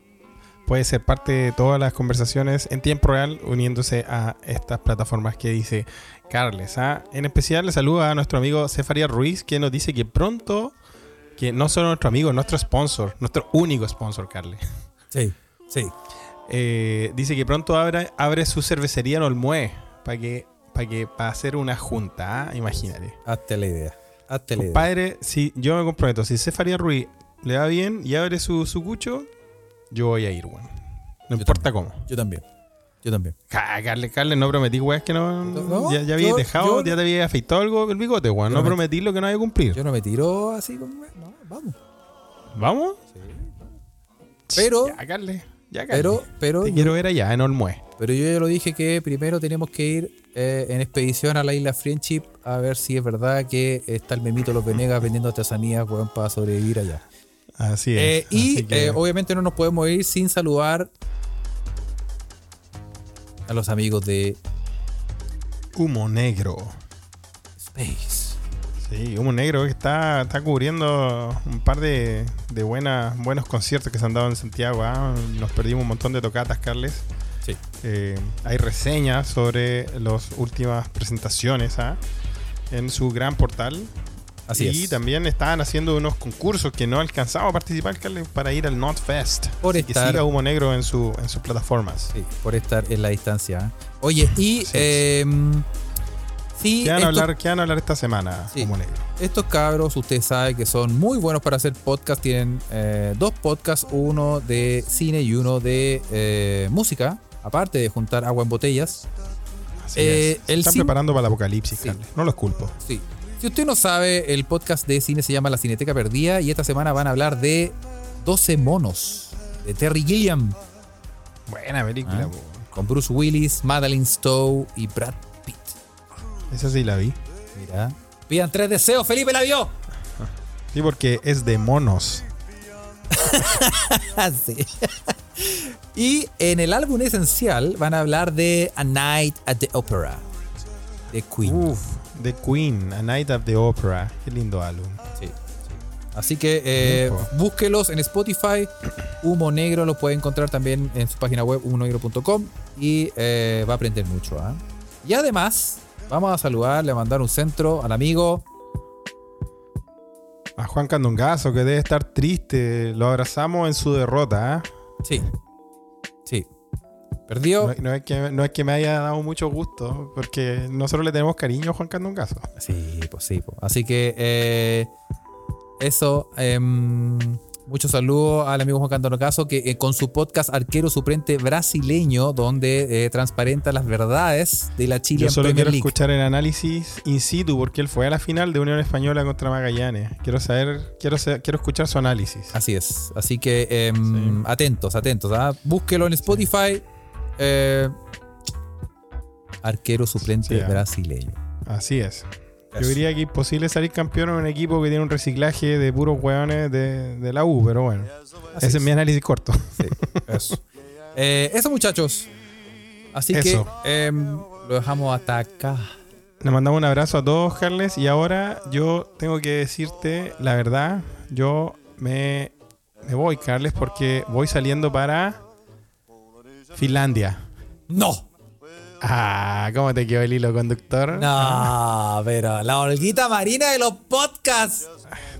S1: puede ser parte de todas las conversaciones en tiempo real uniéndose a estas plataformas que dice Carles. ah. En especial le saluda a nuestro amigo Cefaria Ruiz, que nos dice que pronto, que no solo nuestro amigo, nuestro sponsor, nuestro único sponsor, Carles.
S2: Sí, sí.
S1: Eh, dice que pronto abre, abre su cervecería en Olmué para que para que para hacer una junta, ¿ah? imagínate.
S2: Hazte la idea. Hazte la idea.
S1: Si yo me comprometo, si Cefaria Ruiz le va bien y abre su, su cucho, yo voy a ir, weón. No
S2: Yo
S1: importa cómo.
S2: Yo también. Yo también.
S1: Ca- Carles, Carles, no prometí, weón, que no.
S2: No,
S1: ya ya habías
S2: yo-
S1: dejado,
S2: yo-
S1: ya te había afeitado algo el bigote, weón.
S2: Yo
S1: No
S2: no me-
S1: prometí lo que no había cumplido.
S2: Yo no me tiro así con. No, vamos.
S1: ¿Vamos?
S2: Pero-
S1: Ya, Carles. Ya, Carles.
S2: Pero, pero,
S1: te quiero ver allá, en Olmué.
S2: pero yo ya lo dije que primero tenemos que ir eh, en expedición a la isla Friendship a ver si es verdad que está el memito Los Venegas vendiendo artesanías weón, para sobrevivir allá.
S1: Así es.
S2: Eh, y
S1: que-
S2: eh, obviamente no nos podemos ir sin saludar a los amigos de
S1: Humo Negro.
S2: Space.
S1: Sí, Humo Negro que está, está cubriendo un par de, de buenas, buenos conciertos que se han dado en Santiago. ¿ah? Nos perdimos un montón de tocatas, Carles.
S2: Sí.
S1: Eh, hay reseñas sobre las últimas presentaciones ¿ah? en su gran portal.
S2: Así
S1: y
S2: es.
S1: también estaban haciendo unos concursos que no alcanzamos a participar, para ir al Not Fest.
S2: Por
S1: Así que
S2: estar-
S1: siga Humo Negro en, su, en sus plataformas.
S2: Sí, por estar en la distancia. ¿eh? Oye, y eh, sí,
S1: ¿Qué van,
S2: estos-
S1: hablar, ¿Qué van a hablar esta semana,
S2: Sí.
S1: Humo Negro?
S2: Estos cabros, ustedes saben que son muy buenos para hacer podcast. Tienen eh, dos podcasts, uno de cine y uno de eh, música. Aparte de juntar agua en botellas.
S1: Así es. Se Están preparando para el apocalipsis,
S2: Sí.
S1: No los culpo.
S2: Sí. Si usted no sabe, el podcast de cine se llama La Cineteca Perdida. Y esta semana van a hablar de 12 monos. De Terry Gilliam.
S1: Buena película,
S2: Ah. Con Bruce Willis, Madeline Stowe y Brad Pitt.
S1: Esa sí la vi.
S2: Mira. Pidan tres deseos, Felipe la vio.
S1: Sí, porque es de monos.
S2: Sí. Y en el álbum esencial van a hablar de A Night at the Opera de Queen.
S1: Uf, The Queen, A Night of the Opera. Qué lindo álbum.
S2: Sí, sí. Así que eh, búsquelos en Spotify. Humo Negro lo puede encontrar también en su página web humonegro.com y eh, va a aprender mucho. ¿ah? Y además, vamos a saludarle, a mandar un centro al amigo.
S1: A Juan Candongazo, que debe estar triste. Lo abrazamos en su derrota. ¿ah?
S2: Sí, sí. Perdió.
S1: No, no es que, no es que me haya dado mucho gusto, porque nosotros le tenemos cariño a Juan Candongazo.
S2: Sí, pues sí. pues. Así que eh, eso. em, muchos saludos al amigo Juan Cantano Caso, que eh, con su podcast Arquero Suplente Brasileño, donde eh, transparenta las verdades de la Chile
S1: Yo
S2: en
S1: solo
S2: Premier
S1: quiero
S2: League.
S1: escuchar el análisis in situ, porque él fue a la final de Unión Española contra Magallanes. Quiero saber, quiero, quiero escuchar su análisis.
S2: Así es. Así que em, atentos, atentos. ¿ah? Búsquelo en Spotify. Eh, arquero Suplente
S1: Sí, ah.
S2: Brasileño.
S1: Así es. Yo diría que imposible salir campeón en un equipo que tiene un reciclaje de puros hueones de, de la U, pero bueno.
S2: Así
S1: Ese es mi análisis corto.
S2: Sí, eso. Eh, eso, muchachos. Así
S1: Eso.
S2: que em, lo dejamos hasta acá.
S1: Le mandamos un abrazo a todos, Carles. Y ahora yo tengo que decirte la verdad. Yo me, me voy, Carles, porque voy saliendo para Finlandia.
S2: ¡No!
S1: Ah, ¿cómo te quedó el hilo conductor?
S2: No, pero la holguita marina de los podcasts.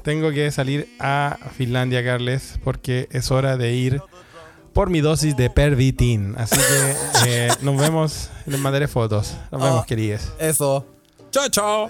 S1: Tengo que salir a Finlandia, Carles, porque es hora de ir por mi dosis de Pervitin. Así que eh, nos vemos, les mandaré fotos. Nos
S2: Oh.
S1: vemos, queridos.
S2: Eso. Chao, chao.